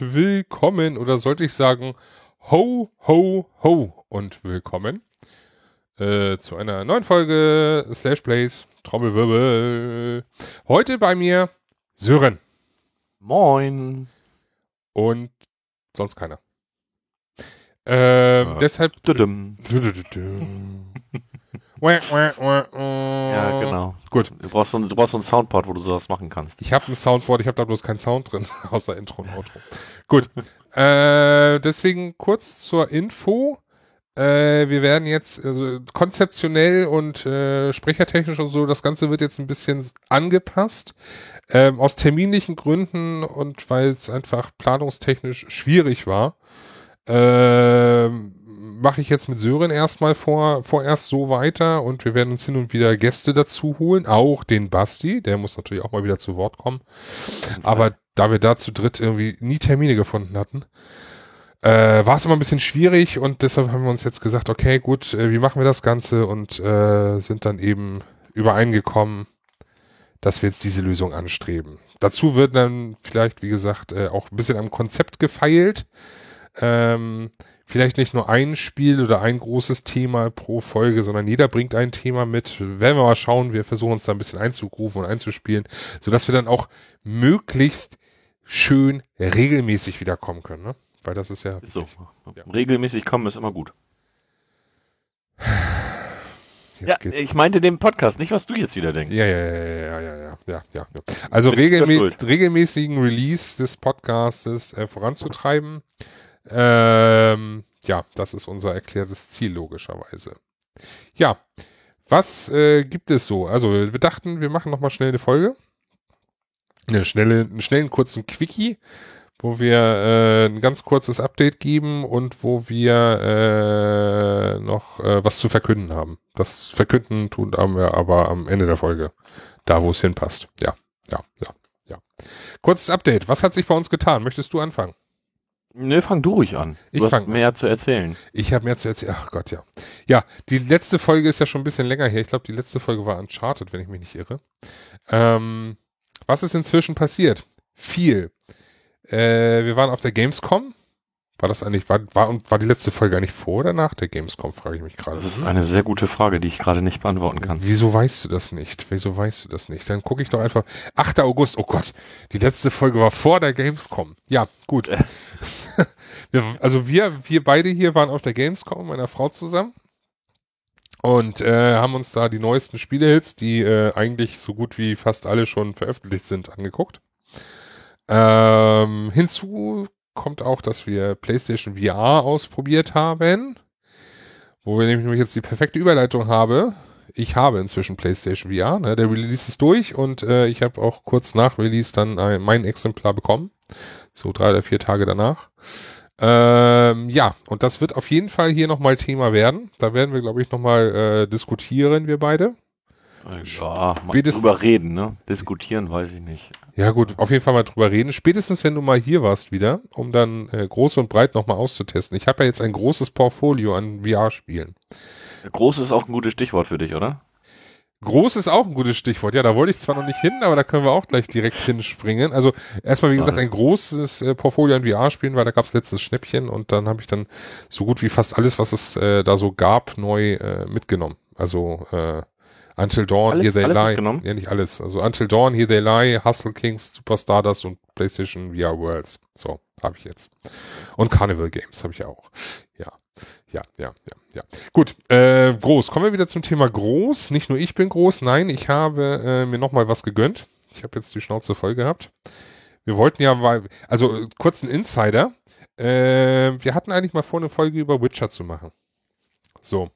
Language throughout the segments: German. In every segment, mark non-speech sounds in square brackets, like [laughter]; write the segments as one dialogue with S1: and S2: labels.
S1: Und willkommen oder sollte ich sagen ho, ho, ho und willkommen äh, zu einer neuen Folge Slash Plays Trommelwirbel. Heute bei mir Sören.
S2: Moin.
S1: Und sonst keiner. Ähm,
S2: Ja.
S1: deshalb. [laughs] Ja,
S2: genau.
S1: Gut.
S2: Du brauchst, so, ein- du brauchst so ein Soundboard, wo du sowas machen kannst.
S1: Ich habe ein Soundboard, ich habe da bloß keinen Sound drin, [laughs] außer Intro und Outro. Gut. Äh, deswegen kurz zur Info. Äh, wir werden jetzt also konzeptionell und äh, sprechertechnisch und so, das Ganze wird jetzt ein bisschen angepasst. Ähm, aus terminlichen Gründen und weil es einfach planungstechnisch schwierig war, ähm, mache ich jetzt mit Sören erstmal vor, vorerst so weiter und wir werden uns hin und wieder Gäste dazu holen, auch den Basti, der muss natürlich auch mal wieder zu Wort kommen. Aber da wir da zu dritt irgendwie nie Termine gefunden hatten, äh, war es immer ein bisschen schwierig und deshalb haben wir uns jetzt gesagt, okay, gut, äh, wie machen wir das Ganze und äh, sind dann eben übereingekommen, dass wir jetzt diese Lösung anstreben. Dazu wird dann vielleicht, wie gesagt, äh, auch ein bisschen am Konzept gefeilt ähm, vielleicht nicht nur ein Spiel oder ein großes Thema pro Folge, sondern jeder bringt ein Thema mit. Werden wir mal schauen, wir versuchen uns da ein bisschen einzugrufen und einzuspielen, sodass wir dann auch möglichst schön regelmäßig wiederkommen können. Ne? Weil das ist ja.
S2: Ist so.
S1: Ja.
S2: Regelmäßig kommen ist immer gut.
S1: Jetzt
S2: ja, ich meinte den Podcast, nicht was du jetzt wieder denkst.
S1: Ja, ja, ja, ja, ja, ja, ja, ja. Also regelmä regelmäßigen Release des Podcastes äh, voranzutreiben. Ähm, ja, das ist unser erklärtes Ziel logischerweise. Ja, was äh, gibt es so? Also wir dachten, wir machen noch mal schnell eine Folge, eine schnelle, einen schnellen kurzen Quickie, wo wir äh, ein ganz kurzes Update geben und wo wir äh, noch äh, was zu verkünden haben. Das Verkünden tun wir aber am Ende der Folge, da wo es hinpasst. Ja, ja, ja, ja. Kurzes Update. Was hat sich bei uns getan? Möchtest du anfangen?
S2: Nö, fang du ruhig an.
S1: Ich
S2: Du hast
S1: fang-
S2: mehr zu erzählen.
S1: Ich habe mehr zu erzählen. Ach Gott, ja. Ja, die letzte Folge ist ja schon ein bisschen länger her. Ich glaube, die letzte Folge war Uncharted, wenn ich mich nicht irre. Ähm, was ist inzwischen passiert? Viel. Äh, wir waren auf der Gamescom. War das eigentlich, war, war, und war die letzte Folge eigentlich vor oder nach der Gamescom, frage ich mich gerade.
S2: Das ist eine sehr gute Frage, die ich gerade nicht beantworten kann.
S1: Wieso weißt du das nicht? Wieso weißt du das nicht? Dann gucke ich doch einfach. 8. August, oh Gott, die letzte Folge war vor der Gamescom. Ja, gut.
S2: Äh. [laughs]
S1: wir, also wir, wir beide hier waren auf der Gamescom mit meiner Frau zusammen und äh, haben uns da die neuesten Spielehits, die äh, eigentlich so gut wie fast alle schon veröffentlicht sind, angeguckt. Ähm, hinzu kommt auch, dass wir PlayStation VR ausprobiert haben, wo wir nämlich jetzt die perfekte Überleitung habe. Ich habe inzwischen PlayStation VR, ne? der Release ist durch und äh, ich habe auch kurz nach Release dann ein, mein Exemplar bekommen, so drei oder vier Tage danach. Ähm, ja, und das wird auf jeden Fall hier nochmal Thema werden. Da werden wir, glaube ich, nochmal äh, diskutieren, wir beide.
S2: Ja, mal drüber reden, ne? Diskutieren weiß ich nicht.
S1: Ja gut, auf jeden Fall mal drüber reden. Spätestens, wenn du mal hier warst wieder, um dann äh, groß und breit nochmal auszutesten. Ich habe ja jetzt ein großes Portfolio an VR-Spielen.
S2: Groß ist auch ein gutes Stichwort für dich, oder?
S1: Groß ist auch ein gutes Stichwort. Ja, da wollte ich zwar noch nicht hin, aber da können wir auch gleich direkt hinspringen. Also erstmal, wie gesagt, ein großes äh, Portfolio an VR-Spielen, weil da gab es letztes Schnäppchen und dann habe ich dann so gut wie fast alles, was es äh, da so gab, neu äh, mitgenommen. Also äh, Until Dawn,
S2: Alles-
S1: Here They Lie.
S2: mitgenommen?
S1: Ja, nicht alles. Also Until Dawn, Here They Lie, Hustle Kings, Super Stardust und PlayStation VR Worlds. So, habe ich jetzt. Und Carnival Games habe ich auch. Ja. Ja, ja, ja, ja. Gut, äh, groß. Kommen wir wieder zum Thema groß. Nicht nur ich bin groß, nein, ich habe äh, mir nochmal was gegönnt. Ich habe jetzt die Schnauze voll gehabt. Wir wollten ja mal, also äh, kurz ein Insider. Äh, wir hatten eigentlich mal vor, eine Folge über Witcher zu machen. So.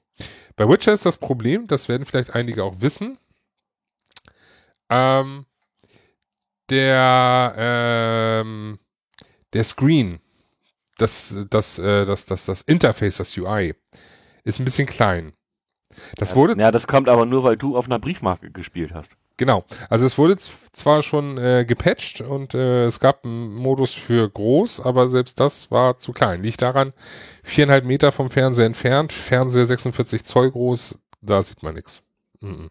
S1: Bei Witcher ist das Problem, das werden vielleicht einige auch wissen. Ähm, der, ähm, der Screen, das, das, äh, das, das, das Interface, das UI, ist ein bisschen klein. Das wurde,
S2: Ja, das kommt aber nur, weil du auf einer Briefmarke gespielt hast.
S1: genau. Also es wurde zwar schon äh, gepatcht und äh, es gab einen Modus für groß, aber selbst das war zu klein. Liegt daran, viereinhalb Meter vom Fernseher entfernt, Fernseher 46 Zoll groß, da sieht man nichts. Mhm.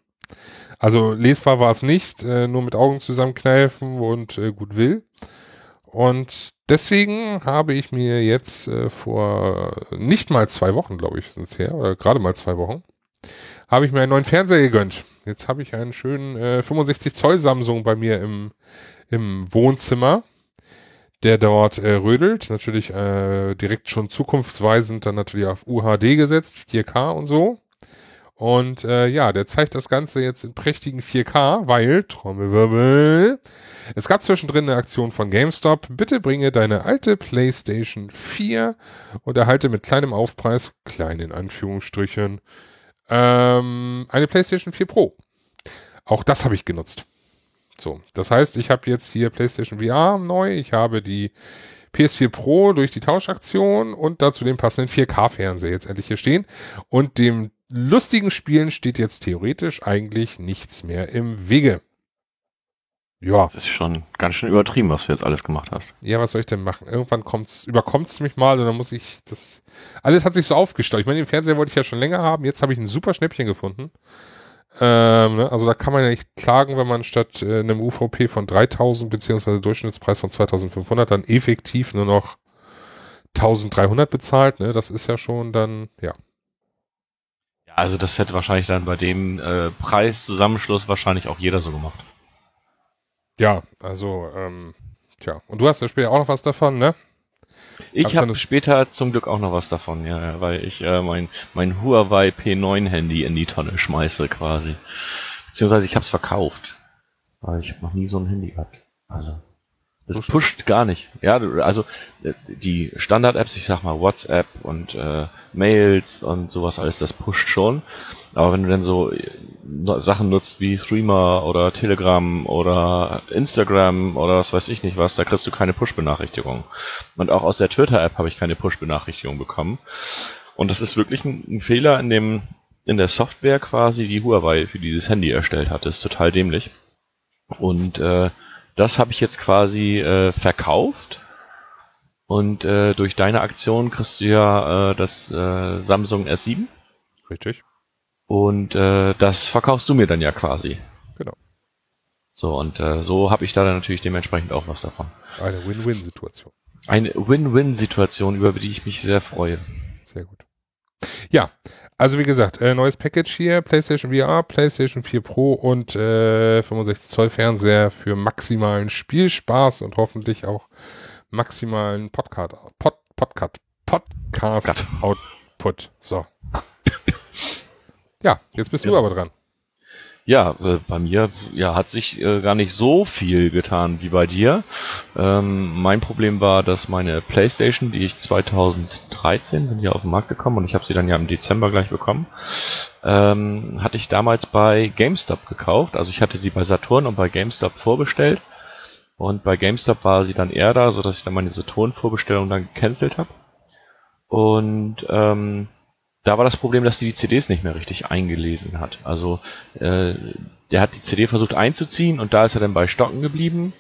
S1: Also lesbar war es nicht, äh, nur mit Augen zusammenkneifen und äh, gut will. Und deswegen habe ich mir jetzt äh, vor nicht mal zwei Wochen, glaube ich, sind es her, oder gerade mal zwei Wochen, habe ich mir einen neuen Fernseher gegönnt. Jetzt habe ich einen schönen äh, 65 Zoll Samsung bei mir im, im Wohnzimmer, der dort äh, rödelt. Natürlich äh, direkt schon zukunftsweisend dann natürlich auf UHD gesetzt, 4K und so. Und äh, ja, der zeigt das Ganze jetzt in prächtigen 4K, weil, Trommelwirbel, es gab zwischendrin eine Aktion von GameStop. Bitte bringe deine alte PlayStation 4 und erhalte mit kleinem Aufpreis, klein in Anführungsstrichen, ähm, eine PlayStation 4 Pro. Auch das habe ich genutzt. So, das heißt, ich habe jetzt hier PlayStation VR neu, ich habe die PS4 Pro durch die Tauschaktion und dazu den passenden 4K-Fernseher jetzt endlich hier stehen. Und dem lustigen Spielen steht jetzt theoretisch eigentlich nichts mehr im Wege.
S2: Ja. Das ist schon ganz schön übertrieben, was du jetzt alles gemacht hast.
S1: Ja, was soll ich denn machen? Irgendwann kommt's, überkommt's mich mal und dann muss ich das. Alles hat sich so aufgestaut. Ich meine, den Fernseher wollte ich ja schon länger haben. Jetzt habe ich ein super Schnäppchen gefunden. Ähm, ne? Also da kann man ja nicht klagen, wenn man statt äh, einem UVP von 3000 beziehungsweise Durchschnittspreis von 2500 dann effektiv nur noch 1300 bezahlt. Ne? Das ist ja schon dann, ja.
S2: Ja, also das hätte wahrscheinlich dann bei dem äh, Preiszusammenschluss wahrscheinlich auch jeder so gemacht.
S1: Ja, also, ähm, tja. Und du hast ja später auch noch was davon, ne?
S2: Ich habe später zum Glück auch noch was davon, ja, weil ich äh, mein, mein Huawei P9 Handy in die Tonne schmeiße quasi. Beziehungsweise ich habe es verkauft. Weil ich habe noch nie so ein Handy gehabt. Also. Das pusht gar nicht. Ja, also äh, die Standard-Apps, ich sag mal WhatsApp und äh, Mails und sowas alles, das pusht schon. Aber wenn du dann so äh, Sachen nutzt wie Threema oder Telegram oder Instagram oder was weiß ich nicht was, da kriegst du keine Push-Benachrichtigung. Und auch aus der Twitter-App habe ich keine Push-Benachrichtigung bekommen. Und das ist wirklich ein, ein, Fehler in dem in der Software quasi, die Huawei für dieses Handy erstellt hat. Das ist total dämlich. Und äh, das habe ich jetzt quasi äh, verkauft. Und äh, durch deine Aktion kriegst du ja äh, das äh, Samsung S7.
S1: Richtig.
S2: Und äh, das verkaufst du mir dann ja quasi.
S1: Genau.
S2: So, und äh, so habe ich da dann natürlich dementsprechend auch was davon.
S1: Eine Win-Win-Situation.
S2: Eine Win-Win-Situation, über die ich mich sehr freue.
S1: Sehr gut. Ja, also wie gesagt, äh, neues Package hier, PlayStation VR, PlayStation 4 Pro und äh, 65 Zoll Fernseher für maximalen Spielspaß und hoffentlich auch maximalen Podcast, Pod, Podcast, Podcast Output. So. Ja, jetzt bist ja. du aber dran.
S2: Ja, äh, bei mir ja, hat sich äh, gar nicht so viel getan wie bei dir. Ähm, mein Problem war, dass meine Playstation, die ich 2013 bin ja auf den Markt gekommen und ich habe sie dann ja im Dezember gleich bekommen, ähm, hatte ich damals bei GameStop gekauft. Also ich hatte sie bei Saturn und bei GameStop vorbestellt. Und bei GameStop war sie dann eher da, sodass ich dann meine Saturn-Vorbestellung dann gecancelt habe. Und ähm, da war das Problem, dass die die CDs nicht mehr richtig eingelesen hat. Also äh, der hat die CD versucht einzuziehen und da ist er dann bei Stocken geblieben.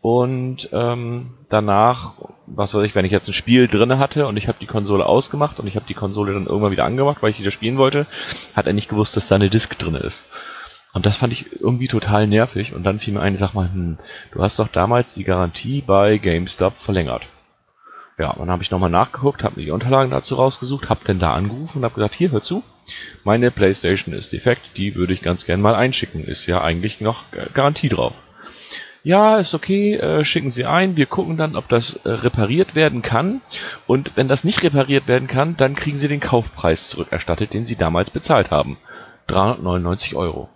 S2: Und ähm, danach, was weiß ich, wenn ich jetzt ein Spiel drinne hatte und ich habe die Konsole ausgemacht und ich habe die Konsole dann irgendwann wieder angemacht, weil ich wieder spielen wollte, hat er nicht gewusst, dass da eine Disk drinne ist. Und das fand ich irgendwie total nervig. Und dann fiel mir ein, sag mal, hm, du hast doch damals die Garantie bei GameStop verlängert. Ja, dann habe ich nochmal nachgeguckt, habe mir die Unterlagen dazu rausgesucht, habe dann da angerufen und habe gesagt, hier, hör zu, meine Playstation ist defekt, die würde ich ganz gern mal einschicken. Ist ja eigentlich noch Garantie drauf. Ja, ist okay, äh, schicken Sie ein, wir gucken dann, ob das äh, repariert werden kann. Und wenn das nicht repariert werden kann, dann kriegen Sie den Kaufpreis zurückerstattet, den Sie damals bezahlt haben. 399 Euro.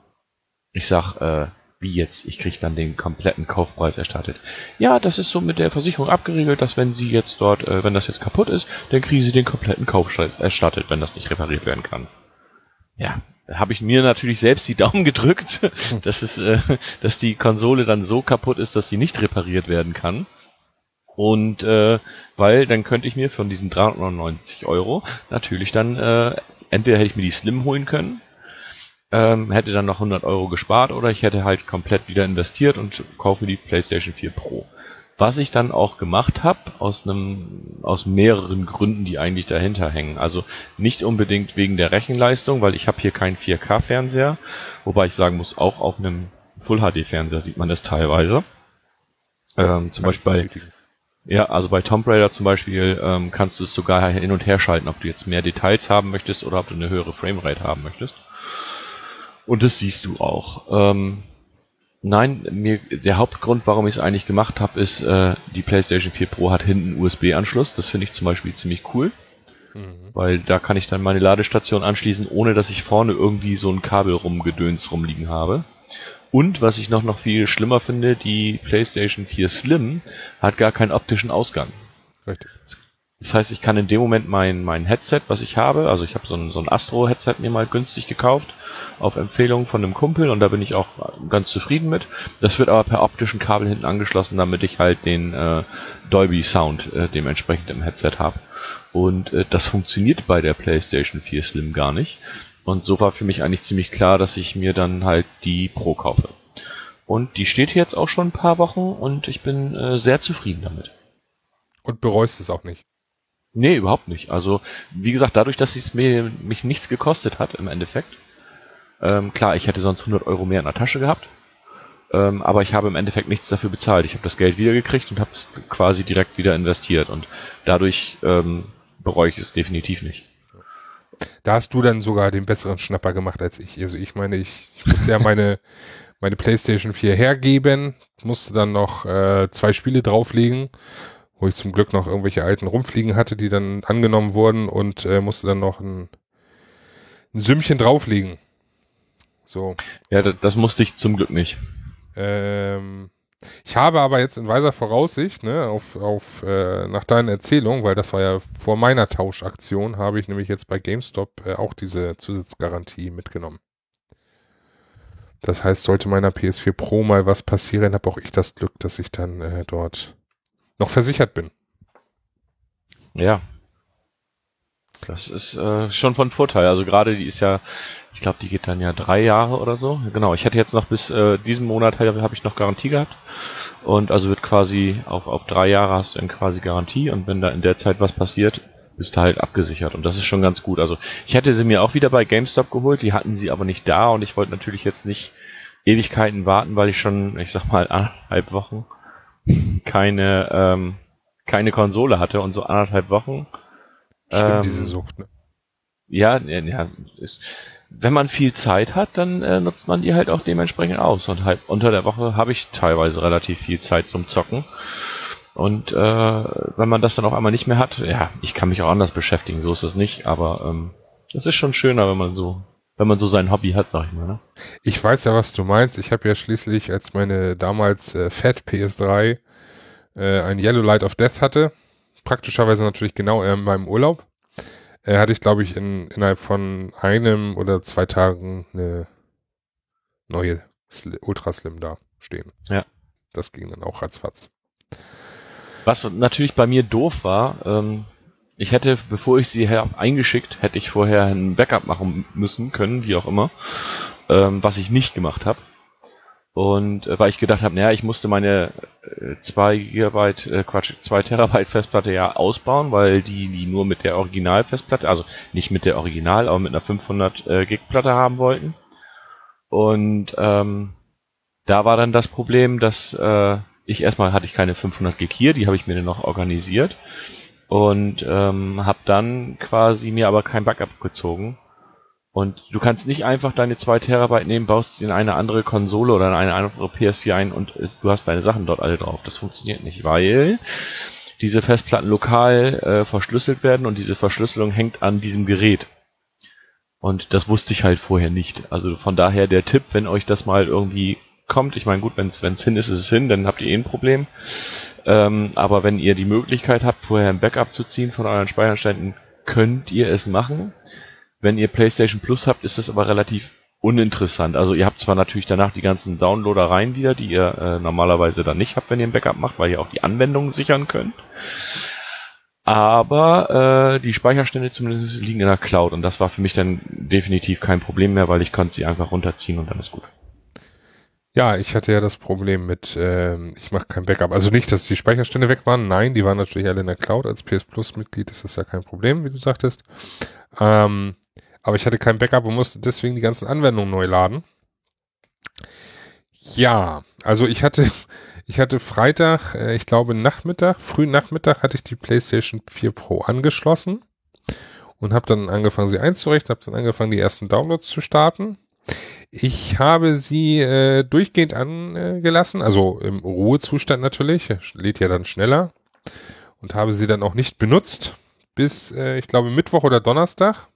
S2: Ich sag, äh, wie jetzt? Ich kriege dann den kompletten Kaufpreis erstattet. Ja, das ist so mit der Versicherung abgeregelt, dass wenn Sie jetzt dort, äh, wenn das jetzt kaputt ist, dann kriegen Sie den kompletten Kaufpreis erstattet, wenn das nicht repariert werden kann. Ja, habe ich mir natürlich selbst die Daumen [laughs] gedrückt, dass es, äh, dass die Konsole dann so kaputt ist, dass sie nicht repariert werden kann. Und äh, weil dann könnte ich mir von diesen 399 Euro natürlich dann äh, entweder hätte ich mir die Slim holen können ähm, hätte dann noch 100 Euro gespart oder ich hätte halt komplett wieder investiert und kaufe die PlayStation 4 Pro. Was ich dann auch gemacht habe, aus einem, aus mehreren Gründen, die eigentlich dahinter hängen. Also nicht unbedingt wegen der Rechenleistung, weil ich habe hier keinen 4K-Fernseher, wobei ich sagen muss, auch auf einem Full-HD-Fernseher sieht man das teilweise. Ähm, zum Beispiel bei, Ja, also bei Tomb Raider zum Beispiel ähm, kannst du es sogar hin und her schalten, ob du jetzt mehr Details haben möchtest oder ob du eine höhere Framerate haben möchtest. Und das siehst du auch. Ähm, nein, mir der Hauptgrund, warum ich es eigentlich gemacht habe, ist, äh, die PlayStation 4 Pro hat hinten USB-Anschluss. Das finde ich zum Beispiel ziemlich cool. Mhm. Weil da kann ich dann meine Ladestation anschließen, ohne dass ich vorne irgendwie so ein Kabel rumgedöns rumliegen habe. Und was ich noch, noch viel schlimmer finde, die PlayStation 4 Slim hat gar keinen optischen Ausgang. Richtig. Das heißt, ich kann in dem Moment mein, mein Headset, was ich habe, also ich habe so ein, so ein Astro-Headset mir mal günstig gekauft, auf Empfehlung von einem Kumpel und da bin ich auch ganz zufrieden mit. Das wird aber per optischen Kabel hinten angeschlossen, damit ich halt den äh, Dolby Sound äh, dementsprechend im Headset habe. Und äh, das funktioniert bei der PlayStation 4 Slim gar nicht. Und so war für mich eigentlich ziemlich klar, dass ich mir dann halt die Pro kaufe. Und die steht jetzt auch schon ein paar Wochen und ich bin äh, sehr zufrieden damit.
S1: Und bereust es auch nicht?
S2: Nee, überhaupt nicht. Also, wie gesagt, dadurch, dass es mir mich nichts gekostet hat im Endeffekt. Ähm, klar, ich hätte sonst 100 Euro mehr in der Tasche gehabt. Ähm, aber ich habe im Endeffekt nichts dafür bezahlt. Ich habe das Geld wiedergekriegt und habe es quasi direkt wieder investiert. Und dadurch ähm, bereue ich es definitiv nicht.
S1: Da hast du dann sogar den besseren Schnapper gemacht als ich. Also ich meine, ich, ich musste ja meine, [laughs] meine PlayStation 4 hergeben, musste dann noch äh, zwei Spiele drauflegen, wo ich zum Glück noch irgendwelche alten rumfliegen hatte, die dann angenommen wurden und äh, musste dann noch ein, ein Sümmchen drauflegen. So.
S2: Ja, das, das musste ich zum Glück nicht.
S1: Ähm, ich habe aber jetzt in weiser Voraussicht, ne, auf, auf äh, nach deiner Erzählung, weil das war ja vor meiner Tauschaktion, habe ich nämlich jetzt bei GameStop äh, auch diese Zusatzgarantie mitgenommen. Das heißt, sollte meiner PS4 Pro mal was passieren, habe auch ich das Glück, dass ich dann äh, dort noch versichert bin.
S2: Ja. Das ist äh, schon von Vorteil. Also gerade die ist ja ich glaube, die geht dann ja drei Jahre oder so. Genau, ich hätte jetzt noch bis äh, diesen Monat habe ich noch Garantie gehabt. Und also wird quasi auf, auf drei Jahre hast du dann quasi Garantie und wenn da in der Zeit was passiert, bist du halt abgesichert. Und das ist schon ganz gut. Also ich hätte sie mir auch wieder bei GameStop geholt, die hatten sie aber nicht da und ich wollte natürlich jetzt nicht Ewigkeiten warten, weil ich schon, ich sag mal, anderthalb Wochen keine, ähm, keine Konsole hatte und so anderthalb Wochen.
S1: Stimmt, ähm, diese Sucht, ne?
S2: Ja, ja, ja. Ist, wenn man viel Zeit hat, dann äh, nutzt man die halt auch dementsprechend aus. Und halt unter der Woche habe ich teilweise relativ viel Zeit zum Zocken. Und äh, wenn man das dann auch einmal nicht mehr hat, ja, ich kann mich auch anders beschäftigen, so ist es nicht, aber ähm, das ist schon schöner, wenn man so, wenn man so sein Hobby hat, sag ich mal. Ne?
S1: Ich weiß ja, was du meinst. Ich habe ja schließlich, als meine damals äh, Fat PS3 äh, ein Yellow Light of Death hatte, praktischerweise natürlich genau in meinem Urlaub, äh, hatte ich, glaube ich, in, innerhalb von einem oder zwei Tagen eine neue Sli Ultra Slim da stehen.
S2: Ja.
S1: Das ging dann auch ratzfatz.
S2: Was natürlich bei mir doof war, ähm, ich hätte, bevor ich sie eingeschickt, hätte ich vorher ein Backup machen müssen können, wie auch immer, ähm, was ich nicht gemacht habe. Und äh, weil ich gedacht habe, naja, ich musste meine äh, 2 Gigabyte, äh, Quatsch, 2 Terabyte Festplatte ja ausbauen, weil die, die nur mit der Original-Festplatte, also nicht mit der Original, aber mit einer 500 äh, Gig Platte haben wollten. Und ähm, da war dann das Problem, dass äh, ich erstmal hatte ich keine 500 Gig hier, die habe ich mir dann noch organisiert und ähm, habe dann quasi mir aber kein Backup gezogen und du kannst nicht einfach deine 2 Terabyte nehmen, baust sie in eine andere Konsole oder in eine andere PS4 ein und du hast deine Sachen dort alle drauf. Das funktioniert nicht, weil diese Festplatten lokal äh, verschlüsselt werden und diese Verschlüsselung hängt an diesem Gerät. Und das wusste ich halt vorher nicht. Also von daher der Tipp, wenn euch das mal irgendwie kommt, ich meine gut, wenn es hin ist, ist es hin, dann habt ihr eh ein Problem. Ähm, aber wenn ihr die Möglichkeit habt, vorher ein Backup zu ziehen von euren Speicherständen, könnt ihr es machen. Wenn ihr PlayStation Plus habt, ist das aber relativ uninteressant. Also ihr habt zwar natürlich danach die ganzen Downloadereien wieder, die ihr äh, normalerweise dann nicht habt, wenn ihr ein Backup macht, weil ihr auch die Anwendungen sichern könnt. Aber äh, die Speicherstände zumindest liegen in der Cloud und das war für mich dann definitiv kein Problem mehr, weil ich konnte sie einfach runterziehen und dann ist gut.
S1: Ja, ich hatte ja das Problem mit, äh, ich mache kein Backup. Also nicht, dass die Speicherstände weg waren. Nein, die waren natürlich alle in der Cloud. Als PS Plus Mitglied ist das ja kein Problem, wie du sagtest. Ähm, aber ich hatte kein Backup und musste deswegen die ganzen Anwendungen neu laden. Ja, also ich hatte, [laughs] ich hatte Freitag, äh, ich glaube Nachmittag, frühen Nachmittag hatte ich die PlayStation 4 Pro angeschlossen und habe dann angefangen, sie einzurichten, habe dann angefangen, die ersten Downloads zu starten. Ich habe sie äh, durchgehend angelassen, also im Ruhezustand natürlich, lädt ja dann schneller und habe sie dann auch nicht benutzt bis, äh, ich glaube, Mittwoch oder Donnerstag.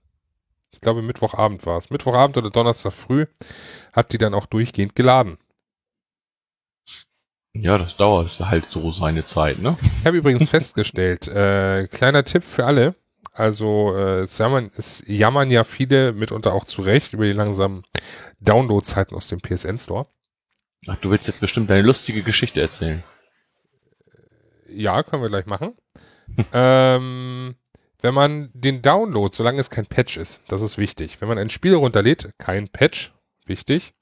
S1: Ich glaube, Mittwochabend war es. Mittwochabend oder Donnerstag früh hat die dann auch durchgehend geladen.
S2: Ja, das dauert halt so seine Zeit, ne?
S1: Ich habe übrigens festgestellt, äh, kleiner Tipp für alle, also äh, es, jammern, es jammern ja viele mitunter auch zurecht über die langsamen Downloadzeiten aus dem PSN Store.
S2: Ach, du willst jetzt bestimmt deine lustige Geschichte erzählen.
S1: Ja, können wir gleich machen. [laughs] ähm, wenn man den Download, solange es kein Patch ist, das ist wichtig. Wenn man ein Spiel runterlädt, kein Patch, wichtig,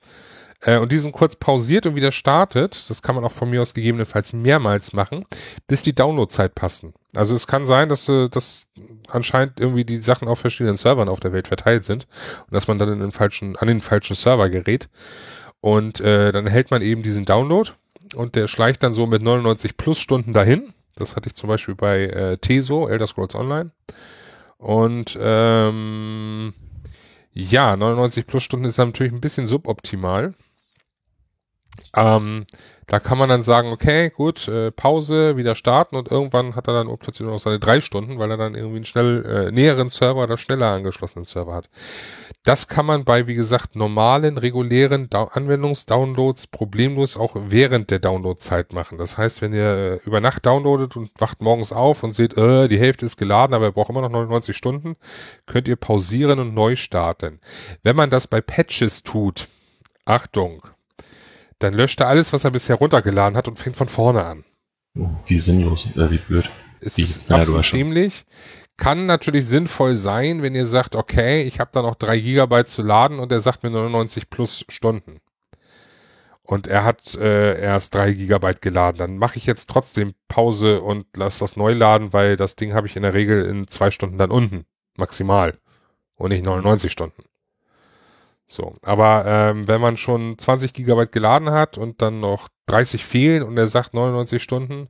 S1: äh, und diesen kurz pausiert und wieder startet, das kann man auch von mir aus gegebenenfalls mehrmals machen, bis die Downloadzeit passen. Also es kann sein, dass, äh, dass anscheinend irgendwie die Sachen auf verschiedenen Servern auf der Welt verteilt sind und dass man dann in den falschen, an den falschen Server gerät. Und äh, dann hält man eben diesen Download und der schleicht dann so mit 99 plus Stunden dahin. Das hatte ich zum Beispiel bei äh, Teso, Elder Scrolls Online. Und ähm, ja, 99 plus Stunden ist natürlich ein bisschen suboptimal. Ähm, da kann man dann sagen, okay, gut, äh, Pause, wieder starten und irgendwann hat er dann plötzlich nur noch seine drei Stunden, weil er dann irgendwie einen schnell äh, näheren Server oder schneller angeschlossenen Server hat. Das kann man bei, wie gesagt, normalen, regulären Anwendungsdownloads problemlos auch während der Downloadzeit machen. Das heißt, wenn ihr äh, über Nacht downloadet und wacht morgens auf und seht, äh, die Hälfte ist geladen, aber ihr braucht immer noch 99 Stunden, könnt ihr pausieren und neu starten. Wenn man das bei Patches tut, Achtung, dann löscht er alles, was er bisher runtergeladen hat und fängt von vorne an.
S2: Wie sinnlos, äh, wie blöd.
S1: Es wie, ist absolut dämlich. Kann natürlich sinnvoll sein, wenn ihr sagt, okay, ich habe da noch drei Gigabyte zu laden und er sagt mir 99 plus Stunden. Und er hat äh, erst drei Gigabyte geladen. Dann mache ich jetzt trotzdem Pause und lasse das neu laden, weil das Ding habe ich in der Regel in zwei Stunden dann unten. Maximal. Und nicht 99 Stunden. So, aber ähm, wenn man schon 20 Gigabyte geladen hat und dann noch 30 fehlen und er sagt 99 Stunden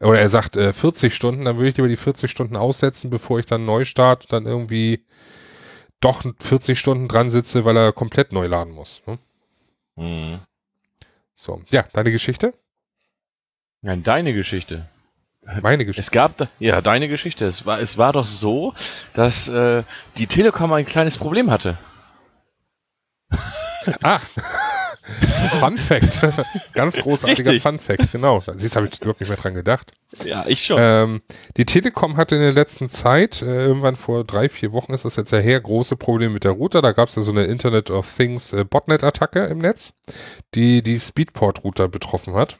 S1: oder er sagt äh, 40 Stunden, dann würde ich lieber die 40 Stunden aussetzen, bevor ich dann neu starte und dann irgendwie doch 40 Stunden dran sitze, weil er komplett neu laden muss. Ne? Mhm. So, ja, deine Geschichte?
S2: Nein, deine Geschichte.
S1: Meine Geschichte.
S2: Es gab, ja, deine Geschichte. Es war, es war doch so, dass äh, die Telekom ein kleines Problem hatte.
S1: Ah, Fun Fact. Ganz großartiger Richtig. Fun Fact, genau. Siehst, habe ich überhaupt nicht mehr dran gedacht.
S2: Ja, ich schon.
S1: Ähm, die Telekom hatte in der letzten Zeit, äh, irgendwann vor drei, vier Wochen ist das jetzt ja her, große Probleme mit der Router. Da gab es ja so eine Internet of Things äh, Botnet-Attacke im Netz, die die Speedport-Router betroffen hat.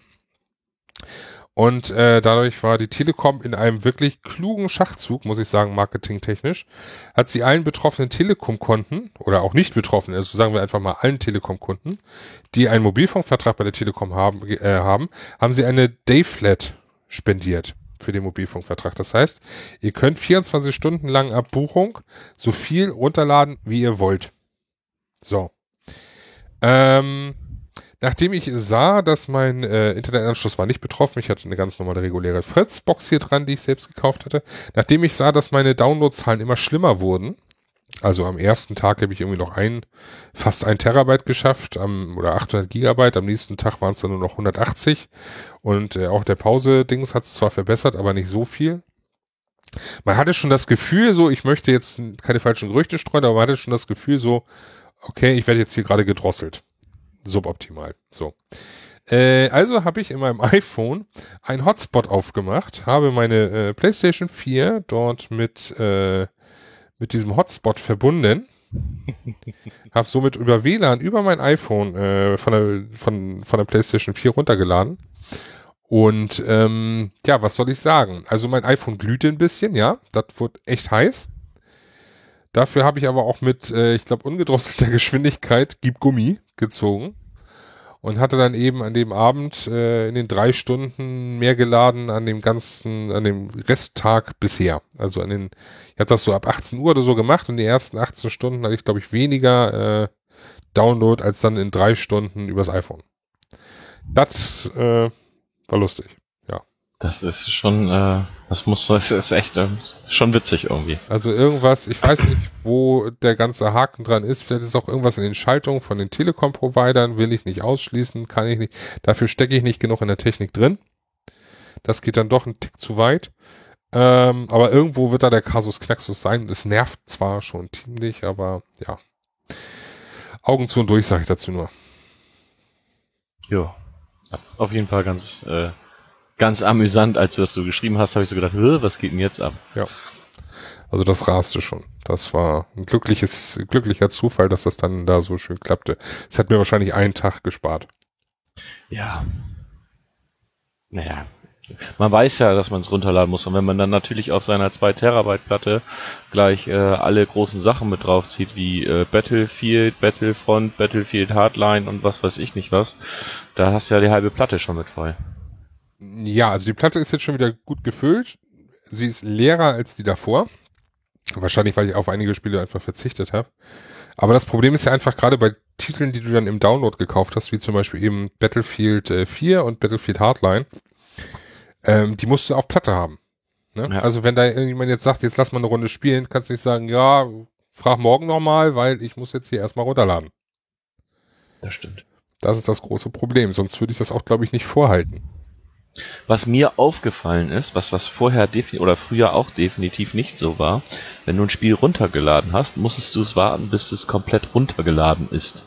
S1: Und äh, dadurch war die Telekom in einem wirklich klugen Schachzug, muss ich sagen, marketingtechnisch, hat sie allen betroffenen Telekom-Konten oder auch nicht betroffenen, also sagen wir einfach mal allen Telekom-Kunden, die einen Mobilfunkvertrag bei der Telekom haben, äh, haben, haben sie eine Dayflat spendiert für den Mobilfunkvertrag. Das heißt, ihr könnt 24 Stunden lang ab Buchung so viel runterladen, wie ihr wollt. So. Ähm, Nachdem ich sah, dass mein äh, Internetanschluss war nicht betroffen, ich hatte eine ganz normale reguläre Fritz-Box hier dran, die ich selbst gekauft hatte. Nachdem ich sah, dass meine Downloadzahlen immer schlimmer wurden, also am ersten Tag habe ich irgendwie noch ein, fast ein Terabyte geschafft, am, oder 800 Gigabyte, am nächsten Tag waren es dann nur noch 180 und äh, auch der Pause-Dings hat es zwar verbessert, aber nicht so viel. Man hatte schon das Gefühl so, ich möchte jetzt keine falschen Gerüchte streuen, aber man hatte schon das Gefühl so, okay, ich werde jetzt hier gerade gedrosselt suboptimal. So. Äh, also habe ich in meinem [laughs] iPhone ein Hotspot aufgemacht, habe meine äh, PlayStation 4 dort mit, äh, mit diesem Hotspot verbunden, [laughs] habe somit über WLAN über mein iPhone äh, von, der, von, von der PlayStation 4 runtergeladen. Und ähm, ja, was soll ich sagen? Also mein iPhone glühte ein bisschen, ja, das wurde echt heiß. Dafür habe ich aber auch mit, äh, ich glaube, ungedrosselter [laughs] Geschwindigkeit Gib Gummi gezogen und hatte dann eben an dem Abend äh, in den drei Stunden mehr geladen an dem ganzen, an dem Resttag bisher. Also an den, ich hatte das so ab 18 Uhr oder so gemacht und die ersten 18 Stunden hatte ich, glaube ich, weniger äh, Download als dann in drei Stunden übers iPhone. Das äh, war lustig.
S2: Das ist schon, äh, das muss, das ist echt äh, schon witzig irgendwie.
S1: Also irgendwas, ich weiß nicht, wo der ganze Haken dran ist. Vielleicht ist auch irgendwas in den Schaltungen von den Telekom-Providern, will ich nicht ausschließen, kann ich nicht. Dafür stecke ich nicht genug in der Technik drin. Das geht dann doch ein Tick zu weit. Ähm, aber irgendwo wird da der Kasus Knaxus sein. Es nervt zwar schon ziemlich, aber ja. Augen zu und durch, sage ich dazu nur.
S2: Ja. Auf jeden Fall ganz äh, ganz amüsant, als du das so geschrieben hast, habe ich so gedacht, was geht denn jetzt ab?
S1: Ja. Also das raste schon. Das war ein glückliches, glücklicher Zufall, dass das dann da so schön klappte. Es hat mir wahrscheinlich einen Tag gespart.
S2: Ja. Naja. Man weiß ja, dass man es runterladen muss. Und wenn man dann natürlich auf seiner 2 Terabyte Platte gleich äh, alle großen Sachen mit draufzieht, wie äh, Battlefield, Battlefront, Battlefield Hardline und was weiß ich nicht was, da hast du ja die halbe Platte schon mit voll.
S1: Ja, also die Platte ist jetzt schon wieder gut gefüllt. Sie ist leerer als die davor. Wahrscheinlich, weil ich auf einige Spiele einfach verzichtet habe. Aber das Problem ist ja einfach gerade bei Titeln, die du dann im Download gekauft hast, wie zum Beispiel eben Battlefield äh, 4 und Battlefield Hardline, ähm, die musst du auf Platte haben. Ne? Ja. Also wenn da irgendjemand jetzt sagt, jetzt lass mal eine Runde spielen, kannst du nicht sagen, ja, frag morgen nochmal, weil ich muss jetzt hier erstmal runterladen.
S2: Das stimmt.
S1: Das ist das große Problem. Sonst würde ich das auch, glaube ich, nicht vorhalten.
S2: Was mir aufgefallen ist, was was vorher oder früher auch definitiv nicht so war, wenn du ein Spiel runtergeladen hast, musstest du es warten, bis es komplett runtergeladen ist.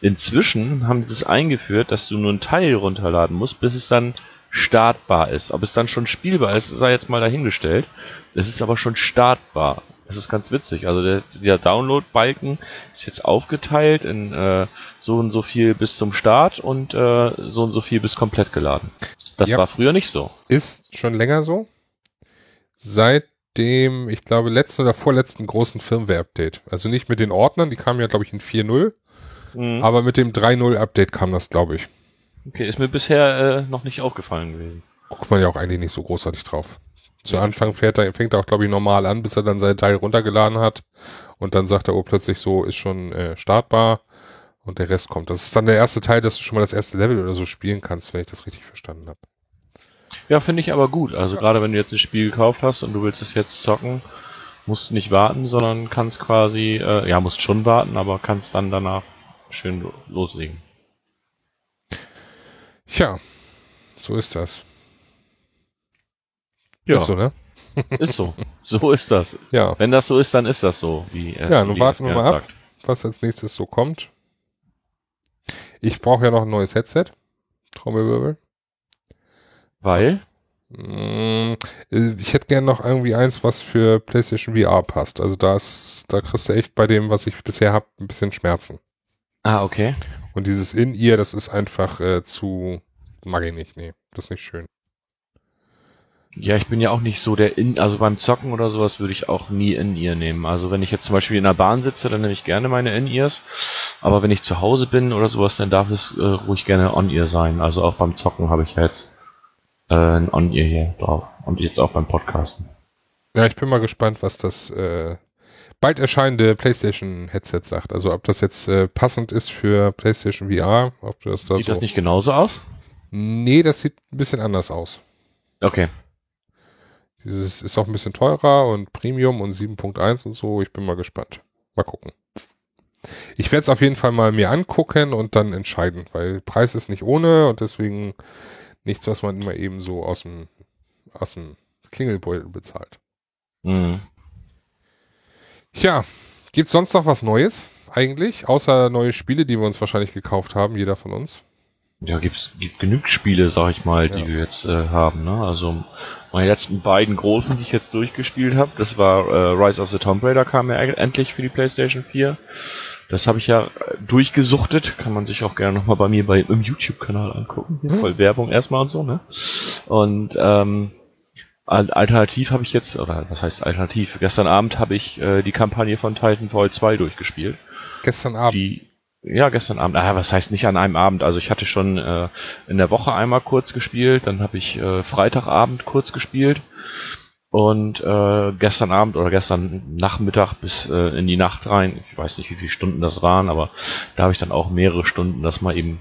S2: Inzwischen haben sie es eingeführt, dass du nur einen Teil runterladen musst, bis es dann startbar ist. Ob es dann schon spielbar ist, sei jetzt mal dahingestellt. Es ist aber schon startbar. Das ist ganz witzig. Also der, der Download-Balken ist jetzt aufgeteilt in äh, so und so viel bis zum Start und äh, so und so viel bis komplett geladen. Das ja. war früher nicht so.
S1: Ist schon länger so. Seit dem, ich glaube, letzten oder vorletzten großen Firmware-Update. Also nicht mit den Ordnern, die kamen ja, glaube ich, in 4.0. Mhm. Aber mit dem 3.0-Update kam das, glaube ich.
S2: Okay, ist mir bisher äh, noch nicht aufgefallen gewesen.
S1: Guckt man ja auch eigentlich nicht so großartig drauf. Zu Anfang fährt er, fängt er auch, glaube ich, normal an, bis er dann seinen Teil runtergeladen hat. Und dann sagt er, oh, plötzlich so, ist schon äh, startbar. Und der Rest kommt. Das ist dann der erste Teil, dass du schon mal das erste Level oder so spielen kannst, wenn ich das richtig verstanden habe.
S2: Ja, finde ich aber gut. Also ja. gerade wenn du jetzt ein Spiel gekauft hast und du willst es jetzt zocken, musst du nicht warten, sondern kannst quasi, äh, ja, musst schon warten, aber kannst dann danach schön loslegen.
S1: Tja, so ist das.
S2: Ja. Ist so, ne? [laughs] ist so. So ist das.
S1: Ja.
S2: Wenn das so ist, dann ist das so. Wie,
S1: äh, ja, nun warten wir mal ab, was als nächstes so kommt. Ich brauche ja noch ein neues Headset. Trommelwirbel.
S2: Weil?
S1: Mm, ich hätte gern noch irgendwie eins, was für PlayStation VR passt. Also da ist, da kriegst du echt bei dem, was ich bisher habe, ein bisschen Schmerzen.
S2: Ah, okay.
S1: Und dieses In-Ear, das ist einfach äh, zu, mag ich nicht, nee, das ist nicht schön.
S2: Ja, ich bin ja auch nicht so der in, also beim Zocken oder sowas würde ich auch nie In-Ear nehmen. Also wenn ich jetzt zum Beispiel in der Bahn sitze, dann nehme ich gerne meine In-Ears. Aber wenn ich zu Hause bin oder sowas, dann darf es äh, ruhig gerne On-Ear sein. Also auch beim Zocken habe ich jetzt äh, ein On-Ear hier drauf. Und jetzt auch beim Podcasten.
S1: Ja, ich bin mal gespannt, was das äh, bald erscheinende PlayStation Headset sagt. Also ob das jetzt äh, passend ist für PlayStation VR, ob das da
S2: Sieht
S1: so
S2: das nicht genauso aus?
S1: Nee, das sieht ein bisschen anders aus.
S2: Okay.
S1: Dieses ist auch ein bisschen teurer und Premium und 7.1 und so. Ich bin mal gespannt. Mal gucken. Ich werde es auf jeden Fall mal mir angucken und dann entscheiden, weil Preis ist nicht ohne und deswegen nichts, was man immer eben so aus dem, aus dem Klingelbeutel bezahlt.
S2: Mhm.
S1: Tja, gibt's sonst noch was Neues eigentlich? Außer neue Spiele, die wir uns wahrscheinlich gekauft haben, jeder von uns?
S2: Ja, gibt's gibt genügend Spiele, sag ich mal, die ja. wir jetzt äh, haben. Ne? Also meine letzten beiden großen, die ich jetzt durchgespielt habe, das war äh, Rise of the Tomb Raider, kam ja endlich für die PlayStation 4. Das habe ich ja durchgesuchtet, kann man sich auch gerne nochmal bei mir bei, im YouTube-Kanal angucken. Hier, hm. voll Werbung erstmal und so, ne? Und ähm, alternativ habe ich jetzt, oder was heißt alternativ? Gestern Abend habe ich äh, die Kampagne von Titanfall 2 durchgespielt.
S1: Gestern Abend?
S2: Die, ja, gestern Abend. Ah, was heißt nicht an einem Abend? Also ich hatte schon äh, in der Woche einmal kurz gespielt, dann habe ich äh, Freitagabend kurz gespielt und äh, gestern Abend oder gestern Nachmittag bis äh, in die Nacht rein, ich weiß nicht, wie viele Stunden das waren, aber da habe ich dann auch mehrere Stunden das mal eben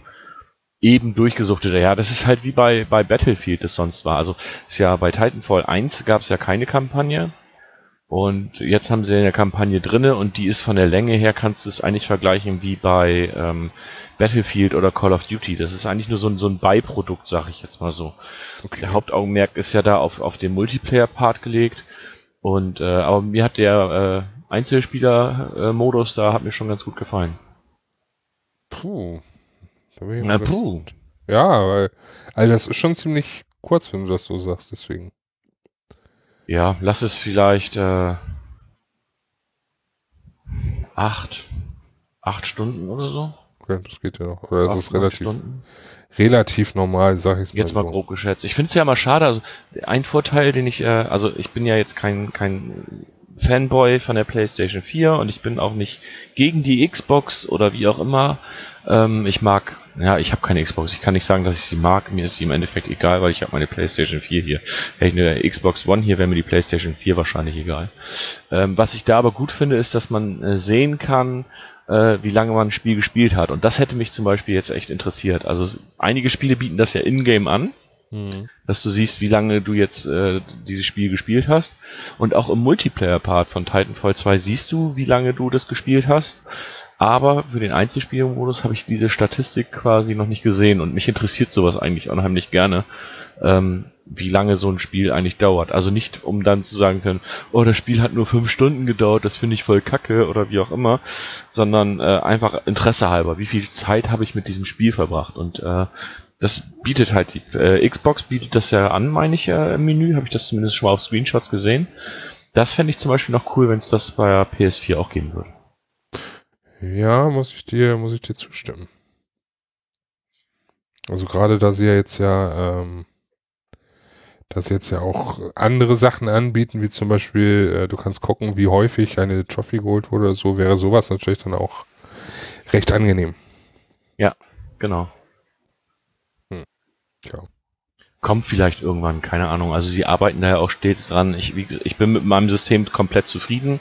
S2: eben durchgesuchtete. Ja, das ist halt wie bei, bei Battlefield das sonst war. Also ist ja bei Titanfall 1 gab es ja keine Kampagne. Und jetzt haben sie eine Kampagne drinne und die ist von der Länge her, kannst du es eigentlich vergleichen wie bei ähm, Battlefield oder Call of Duty. Das ist eigentlich nur so ein, so ein Beiprodukt, sag ich jetzt mal so. Okay. Der Hauptaugenmerk ist ja da auf, auf den Multiplayer-Part gelegt. Und äh, aber mir hat der äh, Einzelspieler-Modus da hat mir schon ganz gut gefallen.
S1: Puh. Na, puh. Ja, weil, also das ist schon ziemlich kurz, wenn du das so sagst, deswegen.
S2: Ja, lass es vielleicht äh, acht, acht Stunden oder so.
S1: Okay, das geht ja noch. Oder das ist relativ, relativ normal, sag ich
S2: mal Jetzt mal so. grob geschätzt. Ich finde es ja mal schade, also ein Vorteil, den ich, äh, also ich bin ja jetzt kein, kein Fanboy von der PlayStation 4 und ich bin auch nicht gegen die Xbox oder wie auch immer. Ähm, ich mag, ja, ich habe keine Xbox. Ich kann nicht sagen, dass ich sie mag. Mir ist sie im Endeffekt egal, weil ich habe meine PlayStation 4 hier. Hätte ich eine Xbox One hier, wäre mir die PlayStation 4 wahrscheinlich egal. Ähm, was ich da aber gut finde, ist, dass man äh, sehen kann, äh, wie lange man ein Spiel gespielt hat. Und das hätte mich zum Beispiel jetzt echt interessiert. Also einige Spiele bieten das ja in-game an. Mhm. Dass du siehst, wie lange du jetzt äh, dieses Spiel gespielt hast. Und auch im Multiplayer-Part von Titanfall 2 siehst du, wie lange du das gespielt hast. Aber für den Einzelspielmodus habe ich diese Statistik quasi noch nicht gesehen und mich interessiert sowas eigentlich unheimlich gerne, ähm, wie lange so ein Spiel eigentlich dauert. Also nicht, um dann zu sagen können, oh, das Spiel hat nur fünf Stunden gedauert, das finde ich voll kacke oder wie auch immer, sondern äh, einfach Interesse halber. Wie viel Zeit habe ich mit diesem Spiel verbracht? Und äh, das bietet halt die äh, Xbox bietet das ja an, meine ich, äh, im Menü, habe ich das zumindest schon mal auf Screenshots gesehen. Das fände ich zum Beispiel noch cool, wenn es das bei PS4 auch geben würde.
S1: Ja, muss ich dir, muss ich dir zustimmen. Also gerade da sie ja jetzt ja, ähm, dass jetzt ja auch andere Sachen anbieten, wie zum Beispiel, äh, du kannst gucken, wie häufig eine Trophy geholt wurde oder so, wäre sowas natürlich dann auch recht angenehm.
S2: Ja, genau. Hm. Ja. Kommt vielleicht irgendwann, keine Ahnung. Also sie arbeiten da ja auch stets dran. Ich, wie, ich bin mit meinem System komplett zufrieden.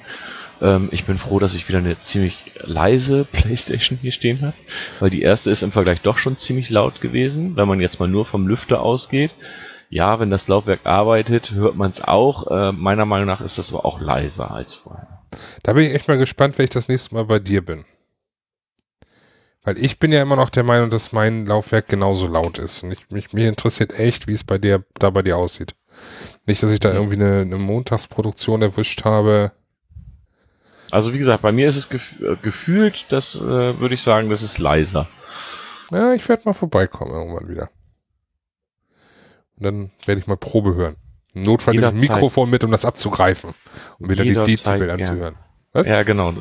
S2: Ähm, ich bin froh, dass ich wieder eine ziemlich leise Playstation hier stehen habe, weil die erste ist im Vergleich doch schon ziemlich laut gewesen, wenn man jetzt mal nur vom Lüfter ausgeht. Ja, wenn das Laufwerk arbeitet, hört man es auch. Äh, meiner Meinung nach ist das aber auch leiser als vorher.
S1: Da bin ich echt mal gespannt, wenn ich das nächste Mal bei dir bin. Weil ich bin ja immer noch der Meinung, dass mein Laufwerk genauso laut ist. Und ich, mich, mich interessiert echt, wie es bei dir, da bei dir aussieht. Nicht, dass ich da irgendwie eine, eine Montagsproduktion erwischt habe,
S2: also wie gesagt, bei mir ist es gef äh, gefühlt, das äh, würde ich sagen, das ist leiser.
S1: Ja, ich werde mal vorbeikommen irgendwann wieder. Und dann werde ich mal Probe hören. Im Notfall nehme ich ein Mikrofon mit, um das abzugreifen und wieder die Dezibel anzuhören.
S2: Was? Ja, genau.